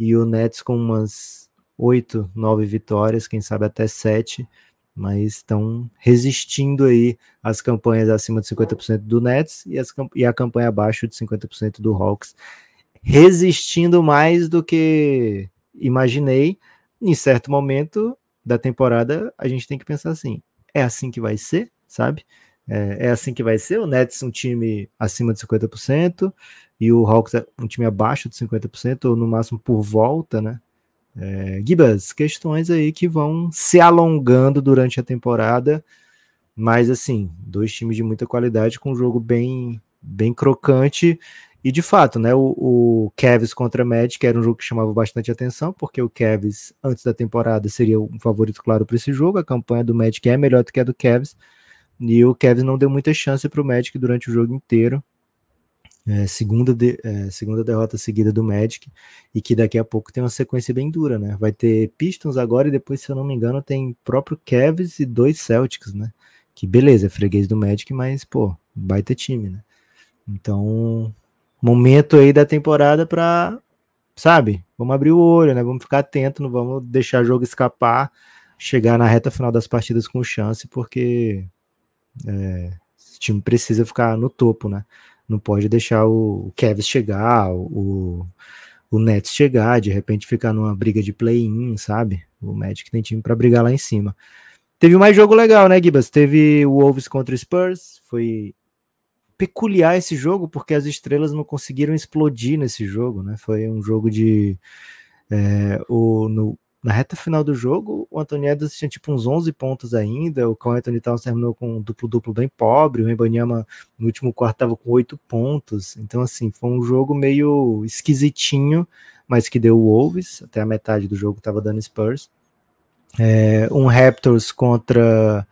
e o Nets com umas 8, 9 vitórias, quem sabe até 7 mas estão resistindo aí às campanhas acima de 50% do Nets e, as, e a campanha abaixo de 50% do Hawks, resistindo mais do que imaginei. Em certo momento da temporada, a gente tem que pensar assim: é assim que vai ser, sabe? É, é assim que vai ser. O Nets um time acima de 50% e o Hawks um time abaixo de 50%, ou no máximo por volta, né? É, Gibas, questões aí que vão se alongando durante a temporada, mas assim, dois times de muita qualidade com um jogo bem, bem crocante. E de fato, né, o, o Cavs contra Magic era um jogo que chamava bastante atenção, porque o Cavs, antes da temporada, seria um favorito claro para esse jogo. A campanha do Magic é melhor do que a do Cavs, e o Cavs não deu muita chance para o Magic durante o jogo inteiro. É, segunda, de, é, segunda derrota seguida do Magic e que daqui a pouco tem uma sequência bem dura, né? Vai ter Pistons agora e depois, se eu não me engano, tem próprio Cavs e dois Celtics, né? Que beleza, é freguês do Magic, mas pô, vai ter time, né? Então, momento aí da temporada para, sabe? Vamos abrir o olho, né? Vamos ficar atento, não vamos deixar o jogo escapar, chegar na reta final das partidas com chance, porque é, esse time precisa ficar no topo, né? não pode deixar o Kevs chegar, o, o Nets chegar, de repente ficar numa briga de play-in, sabe? O Magic tem time para brigar lá em cima. Teve mais jogo legal, né, Gibas? Teve o Wolves contra o Spurs, foi peculiar esse jogo porque as estrelas não conseguiram explodir nesse jogo, né? Foi um jogo de é, o, no, na reta final do jogo, o Anthony Edwards tinha tipo uns 11 pontos ainda, o Carl Anthony Towns terminou com um duplo-duplo bem pobre, o Embanyama no último quarto estava com 8 pontos, então assim, foi um jogo meio esquisitinho, mas que deu Wolves, até a metade do jogo estava dando Spurs. É, um Raptors contra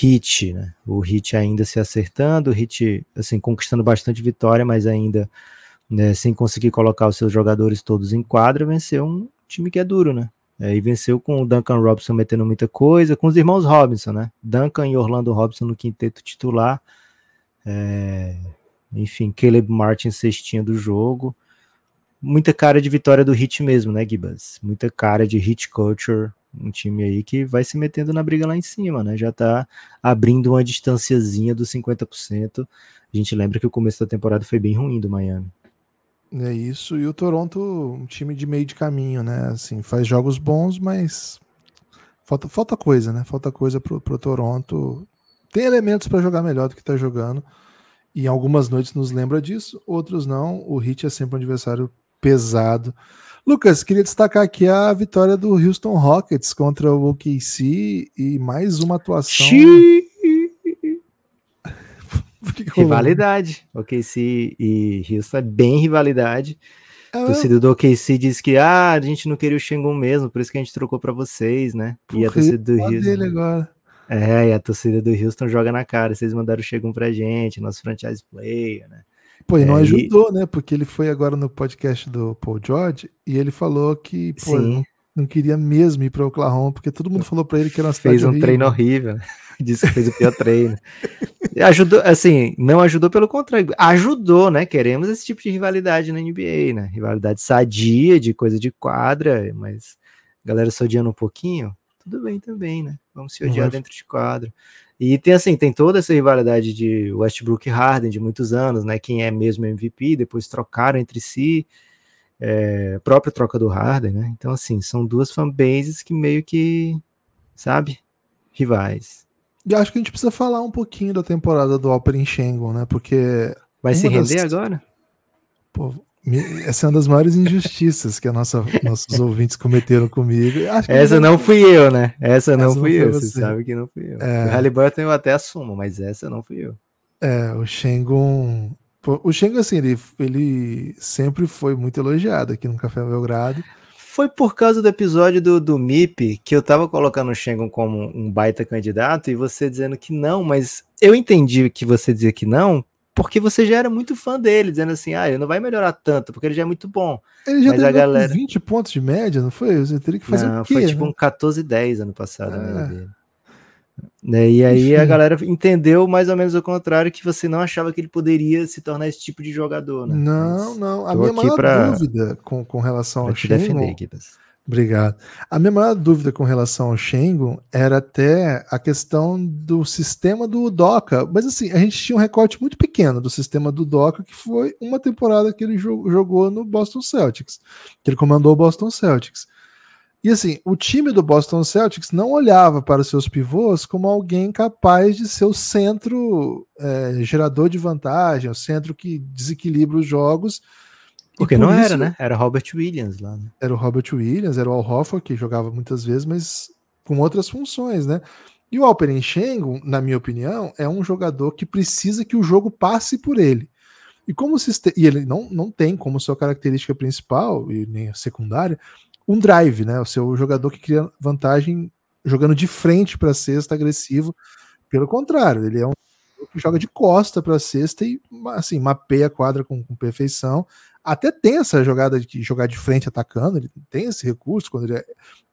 Heat, né? o Heat ainda se acertando, o Heat assim, conquistando bastante vitória, mas ainda né, sem conseguir colocar os seus jogadores todos em quadra, venceu um time que é duro, né? É, e venceu com o Duncan Robinson metendo muita coisa, com os irmãos Robinson, né? Duncan e Orlando Robinson no quinteto titular. É, enfim, Caleb Martin cestinha do jogo. Muita cara de vitória do Hit mesmo, né, Gibas? Muita cara de Hit Culture. Um time aí que vai se metendo na briga lá em cima, né? Já tá abrindo uma distanciazinha dos 50%. A gente lembra que o começo da temporada foi bem ruim do Miami. É isso, e o Toronto, um time de meio de caminho, né? Assim, faz jogos bons, mas falta, falta coisa, né? Falta coisa pro, pro Toronto. Tem elementos para jogar melhor do que tá jogando. E algumas noites nos lembra disso, outros não. O Heat é sempre um adversário pesado. Lucas, queria destacar aqui a vitória do Houston Rockets contra o OKC e mais uma atuação. Xiii rivalidade. OKC e Houston é bem rivalidade. É. torcida do OKC diz que ah, a gente não queria o Shengun mesmo, por isso que a gente trocou para vocês, né? e a torcida do Houston. É, e a torcida do Houston joga na cara. Vocês mandaram o Shengun pra gente, nosso franchise player, né? Pô, e não é, ajudou, e... né? Porque ele foi agora no podcast do Paul George e ele falou que, pô, não, não, queria mesmo ir para Oklahoma, porque todo mundo falou para ele que era uma Fez um horrível. treino horrível. Né? Disse que fez o pior treino. Ajudou, assim, não ajudou pelo contrário. Ajudou, né? Queremos esse tipo de rivalidade na NBA, né? Rivalidade sadia, de coisa de quadra, mas galera se odiando um pouquinho, tudo bem também, né? Vamos se odiar uhum. dentro de quadro. E tem assim, tem toda essa rivalidade de Westbrook e Harden de muitos anos, né? Quem é mesmo MVP, depois trocaram entre si, é, própria troca do Harden, né? Então, assim, são duas fanbases que meio que, sabe, rivais. E acho que a gente precisa falar um pouquinho da temporada do Alper Shengon, né? Porque. Vai se render das... agora? Pô, essa é uma das maiores injustiças que nossa, nossos ouvintes cometeram comigo. essa não fui eu, né? Essa não essa fui eu, você sabe que não fui eu. É... O Halliburton eu até assumo, mas essa não fui eu. É, o Shengon. O Shengon, assim, ele, ele sempre foi muito elogiado aqui no Café Belgrado foi por causa do episódio do, do MIP que eu tava colocando o Shengon como um baita candidato e você dizendo que não, mas eu entendi que você dizia que não, porque você já era muito fã dele, dizendo assim, ah, ele não vai melhorar tanto, porque ele já é muito bom. Ele já mas a galera 20 pontos de média, não foi? Você teria que fazer não, o quê, Foi tipo né? um 14 10 ano passado, é. Né? E aí Enfim. a galera entendeu mais ou menos o contrário, que você não achava que ele poderia se tornar esse tipo de jogador, né? Não, Mas não. A minha maior pra... dúvida com, com relação ao Shengon... Obrigado. A minha maior dúvida com relação ao Shengon era até a questão do sistema do Doca. Mas assim, a gente tinha um recorte muito pequeno do sistema do Doca, que foi uma temporada que ele jogou no Boston Celtics, que ele comandou o Boston Celtics. E assim, o time do Boston Celtics não olhava para os seus pivôs como alguém capaz de ser o centro é, gerador de vantagem, o centro que desequilibra os jogos. Porque por não isso, era, né? Era Robert Williams lá. Né? Era o Robert Williams, era o Al Horford, que jogava muitas vezes, mas com outras funções, né? E o Alperen Schengen, na minha opinião, é um jogador que precisa que o jogo passe por ele. E como e ele não, não tem como sua característica principal e nem secundária um drive, né? O seu jogador que cria vantagem jogando de frente para a cesta, agressivo. Pelo contrário, ele é um que joga de costa para a cesta e assim mapeia a quadra com, com, perfeição. Até tem essa jogada de jogar de frente atacando, ele tem esse recurso quando ele é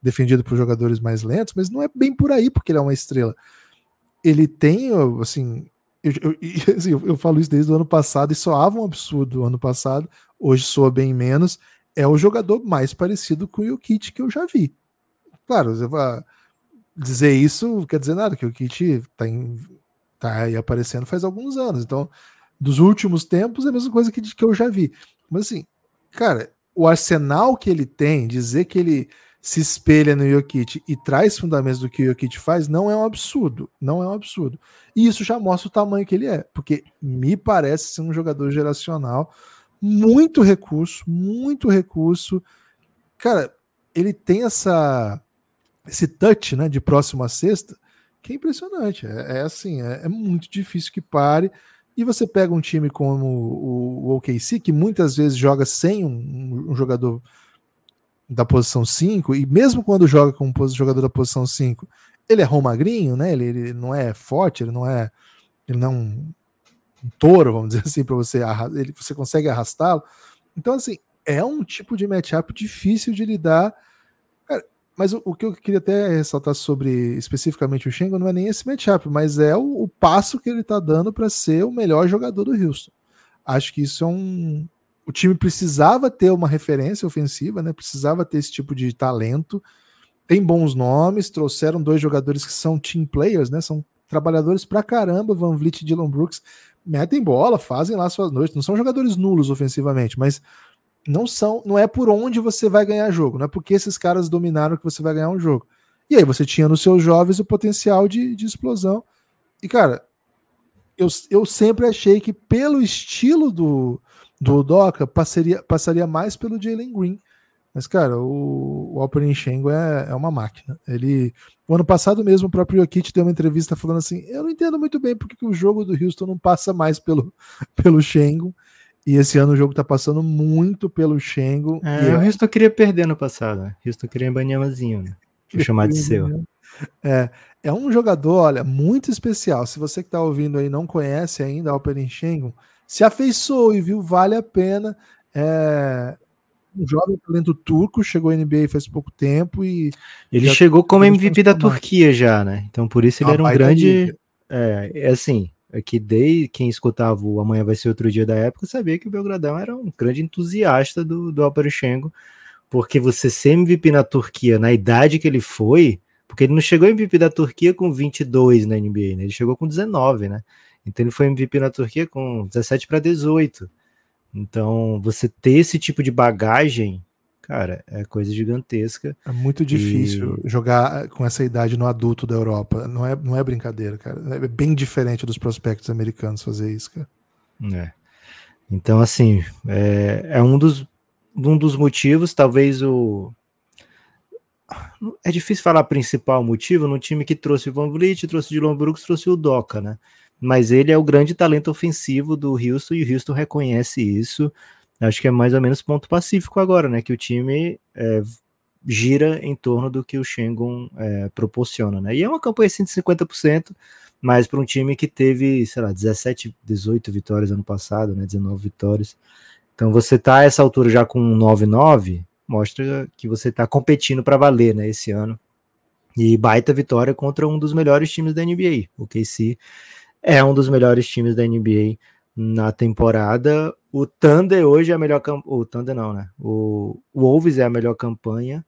defendido por jogadores mais lentos, mas não é bem por aí porque ele é uma estrela. Ele tem, assim, eu, eu, assim, eu falo isso desde o ano passado e soava um absurdo ano passado, hoje soa bem menos é o jogador mais parecido com o Jokic que eu já vi. Claro, dizer isso quer dizer nada, que o Jokic tá, tá aí aparecendo faz alguns anos. Então, dos últimos tempos é a mesma coisa que, que eu já vi. Mas assim, cara, o arsenal que ele tem, dizer que ele se espelha no Jokic e traz fundamentos do que o Jokic faz, não é um absurdo. Não é um absurdo. E isso já mostra o tamanho que ele é, porque me parece ser um jogador geracional, muito recurso, muito recurso. Cara, ele tem essa esse touch, né, de próxima sexta, que é impressionante. É, é assim, é, é, muito difícil que pare. E você pega um time como o, o OKC, que muitas vezes joga sem um, um jogador da posição 5, e mesmo quando joga com um jogador da posição 5, ele é romagrinho, né? Ele, ele, não é forte, ele não é. Ele não é um, um touro, vamos dizer assim, para você ele, você consegue arrastá-lo. Então, assim, é um tipo de matchup difícil de lidar. Cara, mas o, o, que eu queria até ressaltar sobre especificamente o Shengo não é nem esse matchup, mas é o, o passo que ele está dando para ser o melhor jogador do Houston. Acho que isso é um, o time precisava ter uma referência ofensiva, né? Precisava ter esse tipo de talento. Tem bons nomes, trouxeram dois jogadores que são team players, né? São trabalhadores pra caramba, Van Vliet e Dylan Brooks, metem bola, fazem lá suas noites. Não são jogadores nulos ofensivamente, mas não são, não é por onde você vai ganhar jogo, não é porque esses caras dominaram que você vai ganhar um jogo. E aí você tinha nos seus jovens o potencial de, de explosão. E cara, eu, eu sempre achei que pelo estilo do, do Udoka passaria, passaria mais pelo Jalen Green. Mas, cara, o, o Alperin Shengo é, é uma máquina. Ele. O ano passado mesmo, o próprio Jokic deu uma entrevista falando assim: Eu não entendo muito bem porque que o jogo do Houston não passa mais pelo, pelo Shengo. E esse ano o jogo tá passando muito pelo Shengo. É, o Houston queria perder no passado. Né? Houston queria Banyamazinho, né? Vou chamar de seu. É, é um jogador, olha, muito especial. Se você que tá ouvindo aí não conhece ainda Alperin Shengo, se afeiçoe, viu? Vale a pena. É um jovem talento turco, chegou à NBA faz pouco tempo e. Ele chegou como MVP da Turquia já, né? Então por isso ele era um grande. É, é assim, é que dei quem escutava o Amanhã Vai Ser Outro Dia da época sabia que o Belgradão era um grande entusiasta do, do Alperichenko, porque você ser MVP na Turquia na idade que ele foi, porque ele não chegou MVP da Turquia com 22 na NBA, né? Ele chegou com 19, né? Então ele foi MVP na Turquia com 17 para 18. Então, você ter esse tipo de bagagem, cara, é coisa gigantesca. É muito difícil e... jogar com essa idade no adulto da Europa. Não é, não é brincadeira, cara. É bem diferente dos prospectos americanos fazer isso, cara. É. Então, assim, é, é um, dos, um dos motivos, talvez o. É difícil falar principal motivo no time que trouxe o Van Vliet, trouxe o Dylan Brooks, trouxe o Doca, né? Mas ele é o grande talento ofensivo do Houston e o Houston reconhece isso. Acho que é mais ou menos ponto pacífico agora, né? Que o time é, gira em torno do que o Shengun é, proporciona, né? E é uma campanha de 150%, mas para um time que teve, sei lá, 17, 18 vitórias ano passado, né? 19 vitórias. Então você tá a essa altura já com 9-9, mostra que você tá competindo para valer, né? Esse ano. E baita vitória contra um dos melhores times da NBA, o KC é um dos melhores times da NBA na temporada. O Thunder hoje é a melhor campanha. O Thunder não, né? O, Wolves é a melhor campanha,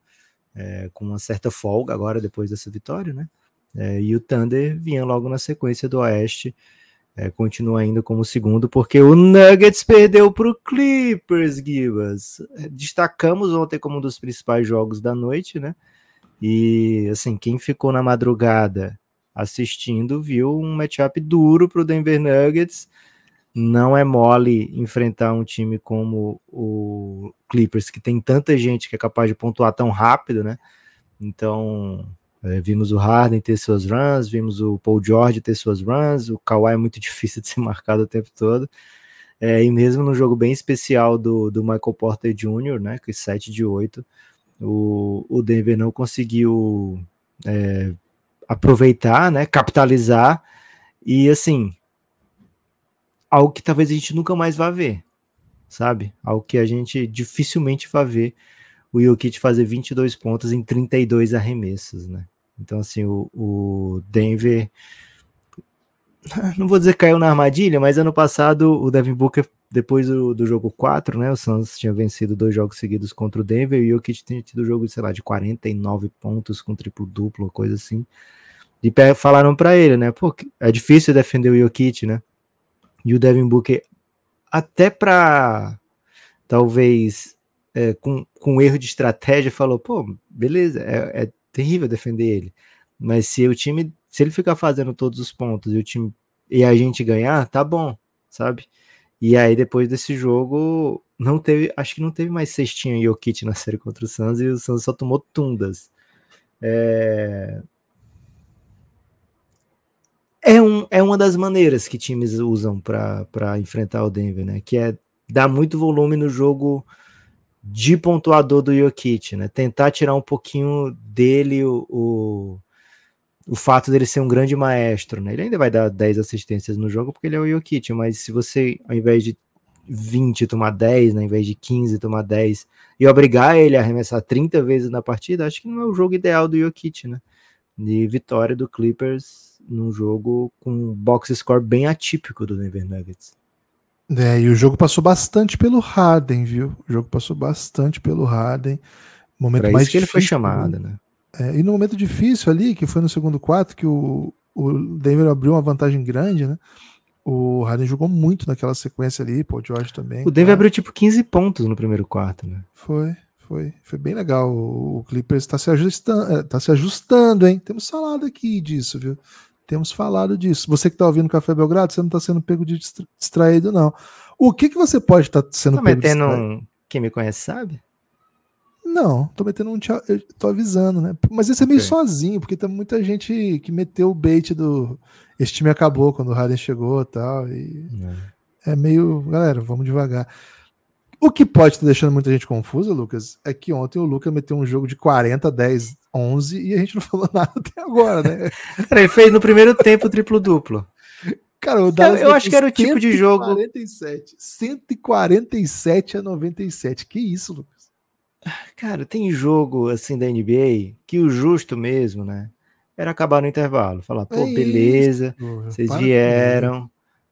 é, com uma certa folga agora, depois dessa vitória, né? É, e o Thunder vinha logo na sequência do Oeste. É, continua ainda como segundo, porque o Nuggets perdeu para o Clippers, Gibas. Destacamos ontem como um dos principais jogos da noite, né? E assim, quem ficou na madrugada assistindo, viu um matchup duro para o Denver Nuggets. Não é mole enfrentar um time como o Clippers, que tem tanta gente que é capaz de pontuar tão rápido, né? Então, é, vimos o Harden ter suas runs, vimos o Paul George ter suas runs, o Kawhi é muito difícil de ser marcado o tempo todo. É, e mesmo no jogo bem especial do, do Michael Porter Jr., né, que 7 de 8, o, o Denver não conseguiu é, aproveitar, né, capitalizar e assim, algo que talvez a gente nunca mais vá ver, sabe? Algo que a gente dificilmente vai ver o Jokic fazer 22 pontos em 32 arremessos, né? Então assim, o, o Denver não vou dizer caiu na armadilha, mas ano passado o Devin Booker, depois do, do jogo 4, né? O Suns tinha vencido dois jogos seguidos contra o Denver e o Jokic tinha tido jogo, sei lá, de 49 pontos com triplo-duplo, coisa assim. E falaram para ele, né? Pô, é difícil defender o Jokic, né? E o Devin Booker, até para talvez é, com, com erro de estratégia, falou: pô, beleza, é, é terrível defender ele. Mas se o time, se ele ficar fazendo todos os pontos e o time e a gente ganhar, tá bom, sabe? E aí depois desse jogo não teve, acho que não teve mais cestinha e Jokic na série contra o Suns e o Suns só tomou tundas. É... É, um, é uma das maneiras que times usam para enfrentar o Denver, né? Que é dar muito volume no jogo de pontuador do Jokic, né? Tentar tirar um pouquinho dele o, o, o, fato dele ser um grande maestro, né? Ele ainda vai dar 10 assistências no jogo porque ele é o Jokic, mas se você, ao invés de 20 tomar 10, né, ao invés de 15 tomar 10, e obrigar ele a arremessar 30 vezes na partida, acho que não é o jogo ideal do Jokic, né? De vitória do Clippers num jogo com um box score bem atípico do Denver Nuggets. É, e o jogo passou bastante pelo Harden, viu? O jogo passou bastante pelo Harden. Momento pra mais isso que ele foi chamado, né? É, e no momento difícil ali, que foi no segundo quarto, que o, o Denver abriu uma vantagem grande, né? O Harden jogou muito naquela sequência ali, pô, o George também. O Denver claro. abriu tipo 15 pontos no primeiro quarto, né? Foi, foi. Foi bem legal. O Clippers está se ajustando, é, tá se ajustando, hein? Temos falado aqui disso, viu? Temos falado disso. Você que está ouvindo Café Belgrado, você não está sendo pego de distraído, não. O que, que você pode estar tá sendo tô pego metendo um... Quem me conhece sabe? Não, tô metendo um. Eu tô avisando, né? Mas esse é meio okay. sozinho, porque tem muita gente que meteu o bait do. Esse time acabou quando o Harden chegou tal, e tal. É. é meio. Galera, vamos devagar. O que pode estar deixando muita gente confusa, Lucas, é que ontem o Lucas meteu um jogo de 40, 10, 11 e a gente não falou nada até agora, né? ele fez no primeiro tempo triplo-duplo. Cara, o Dallas eu, eu acho que era o tipo de jogo. 147, 147 a 97. Que isso, Lucas? Cara, tem jogo assim da NBA que o justo mesmo, né? Era acabar no intervalo. Falar, pô, é beleza, isso, vocês vieram.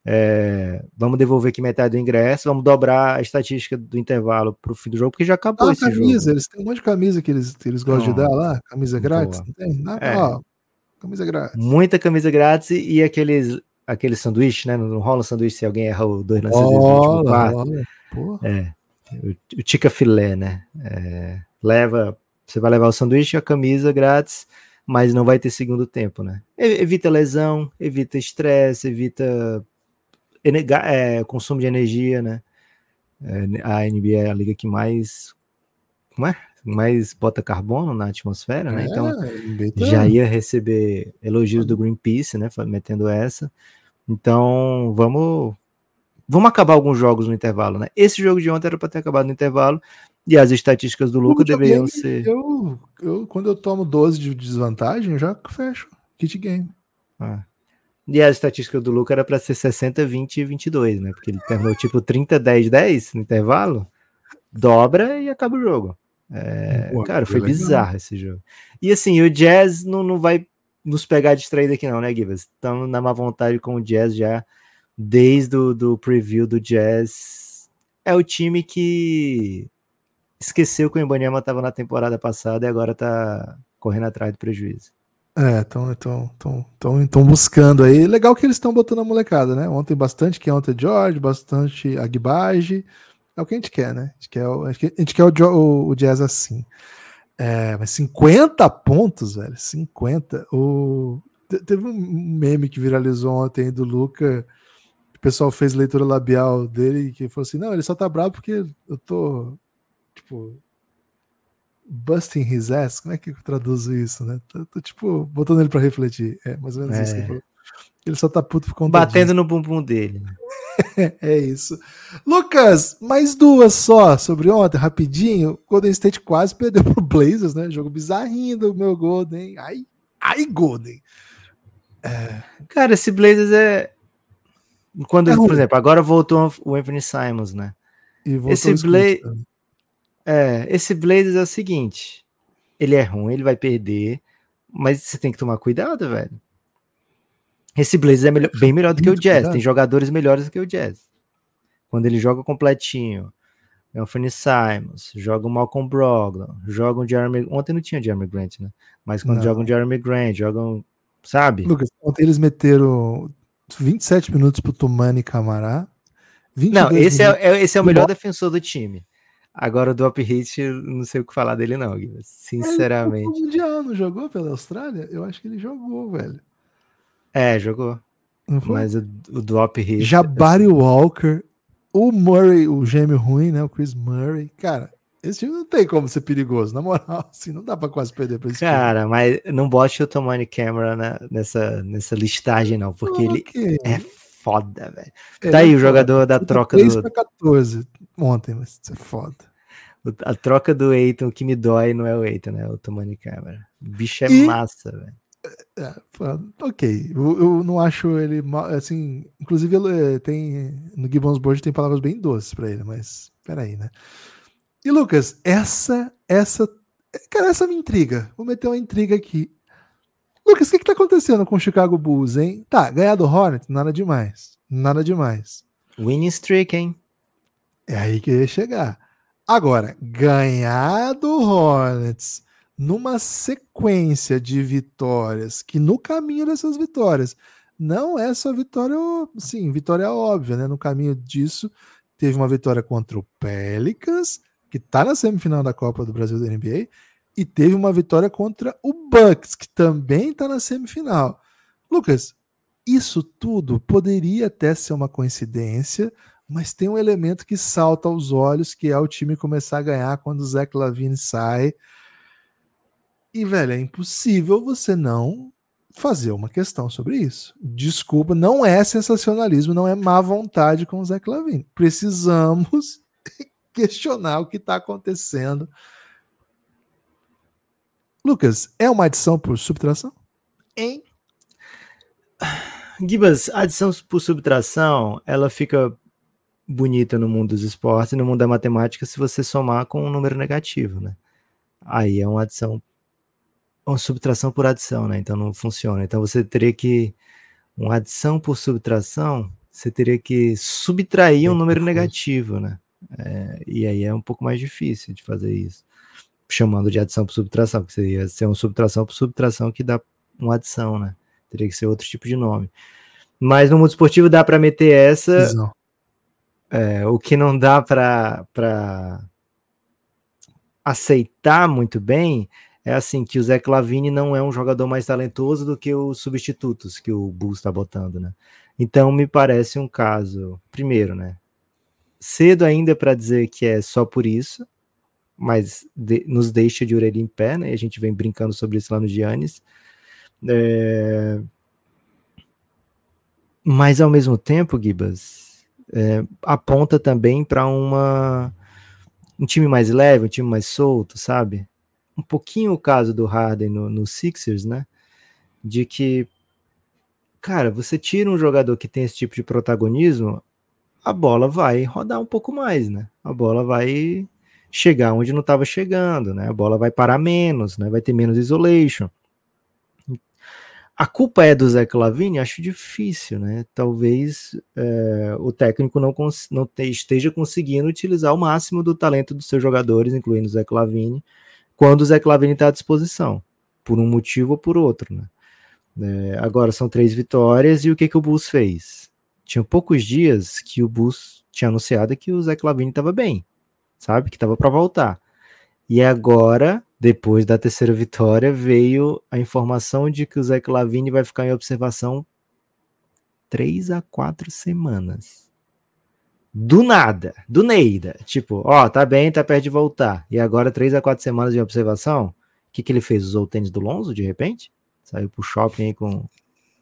É, vamos devolver aqui metade do ingresso, vamos dobrar a estatística do intervalo para o fim do jogo, porque já acabou ah, esse camisa, jogo. Eles têm um monte de camisa que eles, que eles gostam de dar lá, camisa grátis, não tem? Não, é. ó, camisa grátis. Muita camisa grátis e, aqueles, aqueles sanduíches, né? Não rola sanduíche se alguém erra o dois último quarto. É, o, o tica filé, né? É, leva, você vai levar o sanduíche e a camisa grátis, mas não vai ter segundo tempo, né? Evita lesão, evita estresse, evita é, consumo de energia, né? É, a NBA é a liga que mais. Como é? Mais bota carbono na atmosfera, né? Então é, já ia receber elogios do Greenpeace, né? Metendo essa. Então vamos. Vamos acabar alguns jogos no intervalo, né? Esse jogo de ontem era para ter acabado no intervalo e as estatísticas do Luca deveriam ser. Eu, eu, quando eu tomo 12 de desvantagem, eu já fecho. Kit game. Ah. E a estatística do Luca era para ser 60, 20 e 22, né? Porque ele terminou tipo 30, 10, 10 no intervalo, dobra e acaba o jogo. É, Pô, cara, foi legal. bizarro esse jogo. E assim, o Jazz não, não vai nos pegar distraído aqui, não, né, Givas? Estamos na má vontade com o Jazz já desde o do preview do Jazz. É o time que esqueceu que o Ibanyama estava na temporada passada e agora está correndo atrás do prejuízo. É, estão tão, tão, tão, tão buscando aí. Legal que eles estão botando a molecada, né? Ontem bastante que ontem George, bastante Aguibage. É o que a gente quer, né? A gente quer, o, a gente quer o, o, o jazz assim. É, mas 50 pontos, velho. 50. O, teve um meme que viralizou ontem do Luca. O pessoal fez leitura labial dele que falou assim: não, ele só tá bravo porque eu tô. Tipo, busting his ass, como é que eu traduzo isso, né? Tô, tô tipo botando ele para refletir. É mais ou menos é. isso que ele falou. Ele só tá puto por conta Batendo no bumbum dele. é isso. Lucas, mais duas só sobre ontem, rapidinho. Golden State quase perdeu pro Blazers, né? Jogo bizarrinho do meu Golden. Ai, ai Golden. É... Cara, esse Blazers é. Quando, é por exemplo, agora voltou o Anthony Simons, né? esse Blazers. É, esse Blazers é o seguinte: ele é ruim, ele vai perder, mas você tem que tomar cuidado, velho. Esse Blazers é melhor, bem melhor do que o Jazz, tem jogadores melhores do que o Jazz. Quando ele joga completinho, Anthony Simons, joga o Malcolm Brogdon, joga o Jeremy. Ontem não tinha Jeremy Grant, né? Mas quando não. jogam Jeremy Grant, jogam. Sabe? Lucas, ontem eles meteram 27 minutos pro Tumani Camará. Não, esse é, é, esse é o melhor defensor do time. Agora o Drop Hit, não sei o que falar dele, não, Guilherme. Sinceramente. Ele mundial não jogou pela Austrália? Eu acho que ele jogou, velho. É, jogou. Mas o, o Drop Hit. Jabari assim... Walker, o Murray, o gêmeo ruim, né? O Chris Murray. Cara, esse time não tem como ser perigoso, na moral, assim, não dá pra quase perder pra esse Cara, time. mas não bote o Tomani Camera nessa, nessa listagem, não, porque okay. ele é foda, velho. É, tá aí o jogador da troca 3 do. 14 ontem, mas isso é foda. A troca do Eiton que me dói não é o Eiton, né? É o Tomani Camera. O bicho é e... massa, velho. É, é ok, eu, eu, não acho ele assim. Inclusive, ele, tem no Gibbons Board tem palavras bem doces para ele, mas peraí, né? E Lucas, essa, essa, cara, essa me intriga. Vou meter uma intriga aqui. Lucas, o que, que tá acontecendo com o Chicago Bulls, hein? Tá, ganhar do Hornet, nada demais. Nada demais. Winning streak, hein? É aí que eu ia chegar. Agora, ganhar do Hornets numa sequência de vitórias, que no caminho dessas vitórias, não é só vitória, sim, vitória óbvia, né? No caminho disso, teve uma vitória contra o Pelicans, que está na semifinal da Copa do Brasil da NBA, e teve uma vitória contra o Bucks, que também está na semifinal. Lucas, isso tudo poderia até ser uma coincidência, mas tem um elemento que salta aos olhos, que é o time começar a ganhar quando o Zach Lavine sai. E, velho, é impossível você não fazer uma questão sobre isso. Desculpa, não é sensacionalismo, não é má vontade com o Zach Lavine. Precisamos questionar o que está acontecendo. Lucas, é uma adição por subtração? Hein? Gibas, adição por subtração, ela fica bonita no mundo dos esportes e no mundo da matemática se você somar com um número negativo, né? Aí é uma adição, uma subtração por adição, né? Então não funciona. Então você teria que, uma adição por subtração, você teria que subtrair um número negativo, né? É, e aí é um pouco mais difícil de fazer isso, chamando de adição por subtração, que seria ser uma subtração por subtração que dá uma adição, né? Teria que ser outro tipo de nome. Mas no mundo esportivo dá para meter essa. É, o que não dá para aceitar muito bem é assim que o Zé Clavini não é um jogador mais talentoso do que os substitutos que o Bulls está botando, né? Então me parece um caso, primeiro, né? cedo ainda para dizer que é só por isso, mas de, nos deixa de orelha em pé, né? A gente vem brincando sobre isso lá no Giannis. É... Mas ao mesmo tempo, Gibas, é, aponta também para uma um time mais leve, um time mais solto, sabe? Um pouquinho o caso do Harden no, no Sixers, né? De que, cara, você tira um jogador que tem esse tipo de protagonismo, a bola vai rodar um pouco mais, né? A bola vai chegar onde não estava chegando, né? A bola vai parar menos, né? Vai ter menos isolation. A culpa é do Zé Clavini? Acho difícil, né? Talvez é, o técnico não, não te, esteja conseguindo utilizar o máximo do talento dos seus jogadores, incluindo o Zé Clavini, quando o Zé Clavini está à disposição, por um motivo ou por outro, né? É, agora são três vitórias e o que, que o Bulls fez? tinha poucos dias que o Bulls tinha anunciado que o Zé Clavini estava bem, sabe? Que estava para voltar. E agora, depois da terceira vitória, veio a informação de que o Zé Clavini vai ficar em observação três a quatro semanas. Do nada, do Neida. Tipo, ó, tá bem, tá perto de voltar. E agora, três a quatro semanas de observação. O que, que ele fez? Usou o tênis do Lonzo, de repente? Saiu pro shopping aí com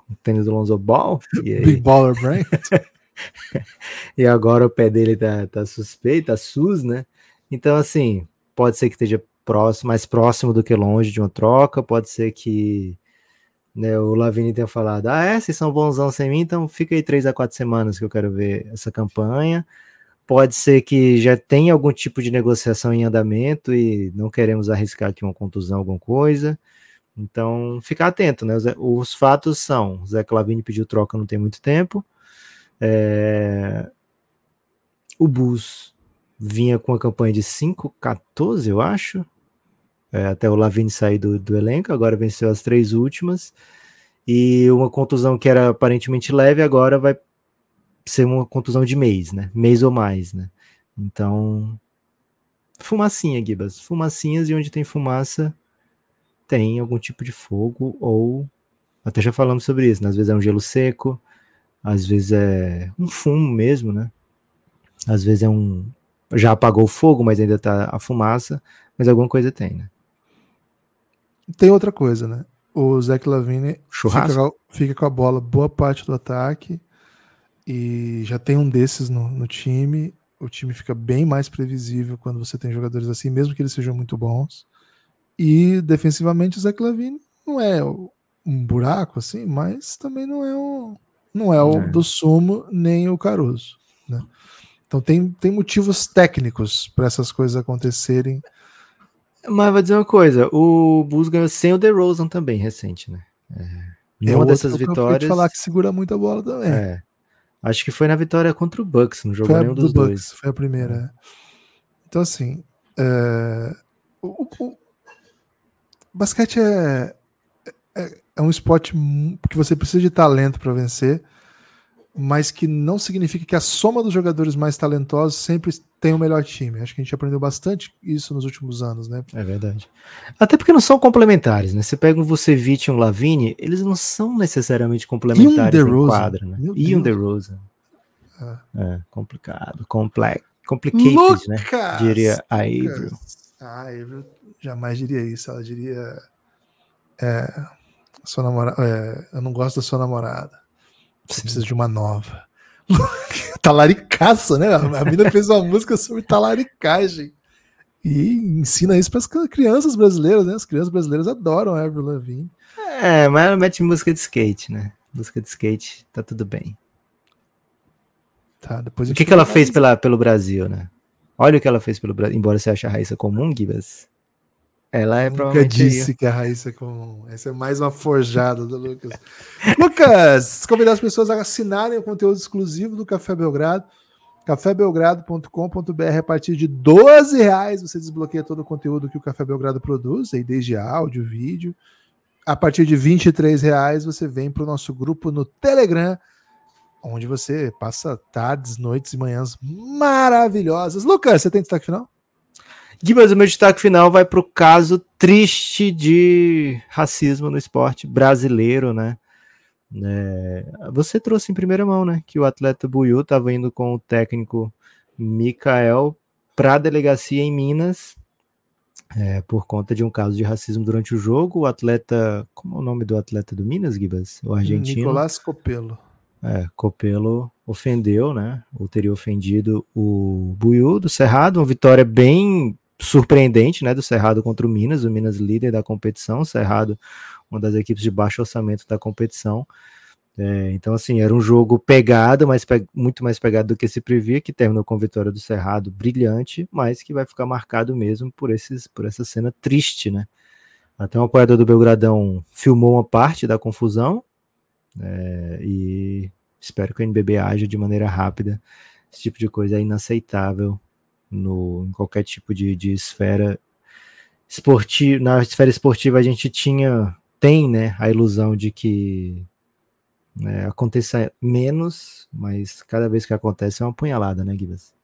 o tênis do Lonzo Ball. E aí... Big Baller Brand. e agora o pé dele tá, tá suspeito, tá sus, né? Então, assim, pode ser que esteja próximo, mais próximo do que longe de uma troca, pode ser que né, o Lavini tenha falado, ah, é, vocês são bonzão sem mim, então fica aí três a quatro semanas que eu quero ver essa campanha. Pode ser que já tenha algum tipo de negociação em andamento e não queremos arriscar aqui uma contusão, alguma coisa. Então, ficar atento, né? Os, os fatos são: o Zé Clavini pediu troca não tem muito tempo. É, o Bus vinha com a campanha de 5-14, eu acho. É, até o Lavini sair do, do elenco, agora venceu as três últimas. e uma contusão que era aparentemente leve agora vai ser uma contusão de mês, né? Mês ou mais, né? Então, fumacinha, Gibas. Fumacinhas e onde tem fumaça tem algum tipo de fogo ou até já falamos sobre isso, né? às vezes é um gelo seco, às vezes é um fumo mesmo, né? Às vezes é um já apagou o fogo, mas ainda tá a fumaça, mas alguma coisa tem, né? Tem outra coisa, né? O Zach Lavine fica, fica, com a bola boa parte do ataque e já tem um desses no, no time. O time fica bem mais previsível quando você tem jogadores assim, mesmo que eles sejam muito bons. E defensivamente o Zach Lavine não é um buraco assim, mas também não é o não é o é. do Sumo nem o Caruso, né? Então tem, tem motivos técnicos para essas coisas acontecerem. Mas vou dizer uma coisa, o Bulls ganhou sem o DeRozan também recente, né? É, é uma dessas vitórias. falar que segura muito a bola também. É. Acho que foi na vitória contra o Bucks, não jogou nenhum do dos Bucks, dois. Foi a primeira. É. Então assim, é... o, o, basquete é, é, é um esporte que você precisa de talento para vencer, mas que não significa que a soma dos jogadores mais talentosos sempre tem o melhor time. Acho que a gente aprendeu bastante isso nos últimos anos, né? É verdade. Até porque não são complementares, né? Você pega um Vucevic e um Lavine, eles não são necessariamente complementares um no quadro, né? Meu e Deus. um DeRozan. É. é complicado, complexo. Complicated, Lucas, né? Diria a Avril. A Avril jamais diria isso. Ela diria. É, sua namorada. É, eu não gosto da sua namorada. Você precisa de uma nova. talaricaça, né? A mina fez uma música sobre talaricagem. E ensina isso para as crianças brasileiras, né? As crianças brasileiras adoram a Avril Lavigne. É, mas ela mete música de skate, né? Música de skate, tá tudo bem. Tá, depois o que, que ela fez pela, pelo Brasil, né? Olha o que ela fez pelo Brasil, embora você ache a Raíssa comum, Gibas. Ela é Nunca disse que a Raíssa é comum. Essa é mais uma forjada do Lucas. Lucas, convidar as pessoas a assinarem o conteúdo exclusivo do Café Belgrado. cafébelgrado.com.br a partir de 12 reais você desbloqueia todo o conteúdo que o Café Belgrado produz, aí desde áudio, vídeo. A partir de 23 reais você vem para o nosso grupo no Telegram, onde você passa tardes, noites e manhãs maravilhosas. Lucas, você tem destaque final? Gibas, o meu destaque final vai para o caso triste de racismo no esporte brasileiro, né? É, você trouxe em primeira mão, né? Que o atleta Buiu estava indo com o técnico Mikael para a delegacia em Minas é, por conta de um caso de racismo durante o jogo. O atleta, como é o nome do atleta do Minas, Gibas? O argentino. Nicolás Copelo. É, Copelo ofendeu, né? Ou teria ofendido o Buiu do Cerrado, uma vitória bem surpreendente, né, do Cerrado contra o Minas, o Minas líder da competição, o Cerrado uma das equipes de baixo orçamento da competição. É, então, assim, era um jogo pegado, mas pe muito mais pegado do que se previa, que terminou com vitória do Cerrado brilhante, mas que vai ficar marcado mesmo por, esses, por essa cena triste, né? Até um apoiador do Belgradão filmou uma parte da confusão é, e espero que o NBB haja de maneira rápida. Esse tipo de coisa é inaceitável no, em qualquer tipo de, de esfera esportiva. Na esfera esportiva a gente tinha, tem, né, a ilusão de que né, aconteça menos, mas cada vez que acontece é uma punhalada, né, Gibas?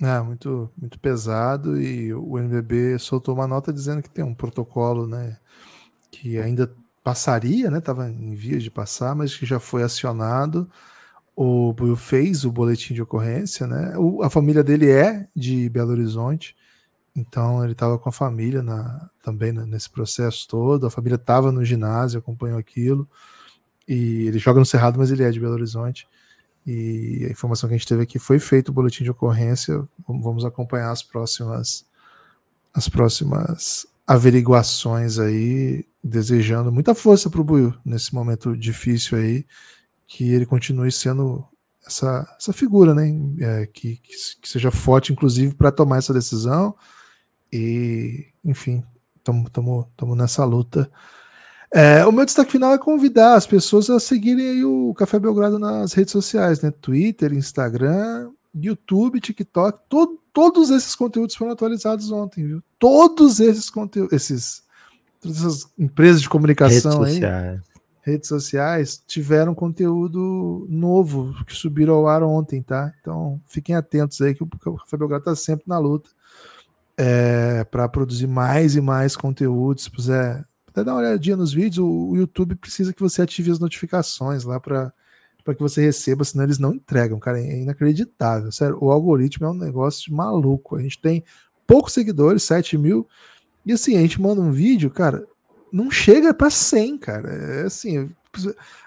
É, muito, muito pesado e o NBB soltou uma nota dizendo que tem um protocolo, né, que ainda passaria, né, estava em vias de passar, mas que já foi acionado o Buiu fez o boletim de ocorrência, né? O, a família dele é de Belo Horizonte, então ele estava com a família na, também nesse processo todo. A família estava no ginásio, acompanhou aquilo. E ele joga no Cerrado, mas ele é de Belo Horizonte. E a informação que a gente teve aqui foi feito o boletim de ocorrência. Vamos acompanhar as próximas as próximas averiguações aí, desejando muita força para o Buiu nesse momento difícil aí que ele continue sendo essa, essa figura, né? É, que, que, seja forte, inclusive, para tomar essa decisão. E, enfim, estamos nessa luta. É, o meu destaque final é convidar as pessoas a seguirem o Café Belgrado nas redes sociais, né? Twitter, Instagram, YouTube, TikTok. Todo, todos esses conteúdos foram atualizados ontem, viu? Todos esses conteúdos, esses, todas essas empresas de comunicação aí. Sociais redes sociais tiveram conteúdo novo que subiram ao ar ontem, tá? Então fiquem atentos aí que o Café Belgrado está sempre na luta é, para produzir mais e mais conteúdos. Se puder, puder dar uma olhadinha nos vídeos, o, YouTube precisa que você ative as notificações lá para para que você receba, senão eles não entregam, cara. É inacreditável. Sério, o algoritmo é um negócio maluco. A gente tem poucos seguidores, 7 mil, e assim, a gente manda um vídeo, cara, não chega para 100, cara. É assim,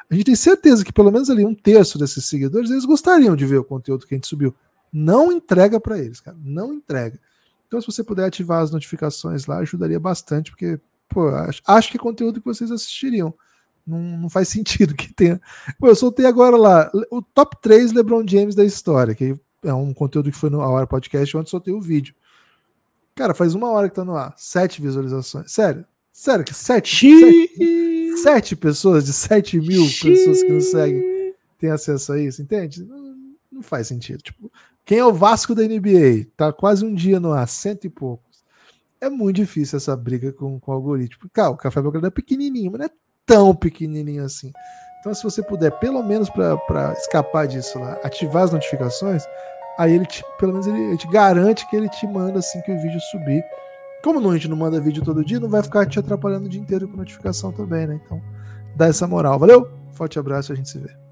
a gente tem certeza que pelo menos ali um terço desses seguidores eles gostariam de ver o conteúdo que a gente subiu. Não entrega para eles, cara. Não entrega. Então, se você puder ativar as notificações lá, ajudaria bastante, porque, pô, acho, acho que é conteúdo que vocês assistiriam. Não, não faz sentido que tenha. Pô, eu soltei agora lá o top 3 LeBron James da história, que é um conteúdo que foi no Hora Podcast, onde soltei o vídeo. Cara, faz uma hora que tá no ar. Sete visualizações. Sério. Sério, que sete, sete, sete, pessoas de sete mil pessoas que nos seguem têm acesso a isso, entende? Não, não, faz sentido. Tipo, quem é o Vasco da NBA? Tá quase um dia no ar, cento e poucos. É muito difícil essa briga com, com o algoritmo. Cara, o Café Belgrado é pequenininho, mas não é tão pequenininho assim. Então, se você puder, pelo menos para escapar disso lá, ativar as notificações, aí ele te, pelo menos ele, ele te garante que ele te manda assim que o vídeo subir. Como não, a gente não manda vídeo todo dia, não vai ficar te atrapalhando o dia inteiro com notificação também, né? Então, dá essa moral. Valeu? Forte abraço e a gente se vê.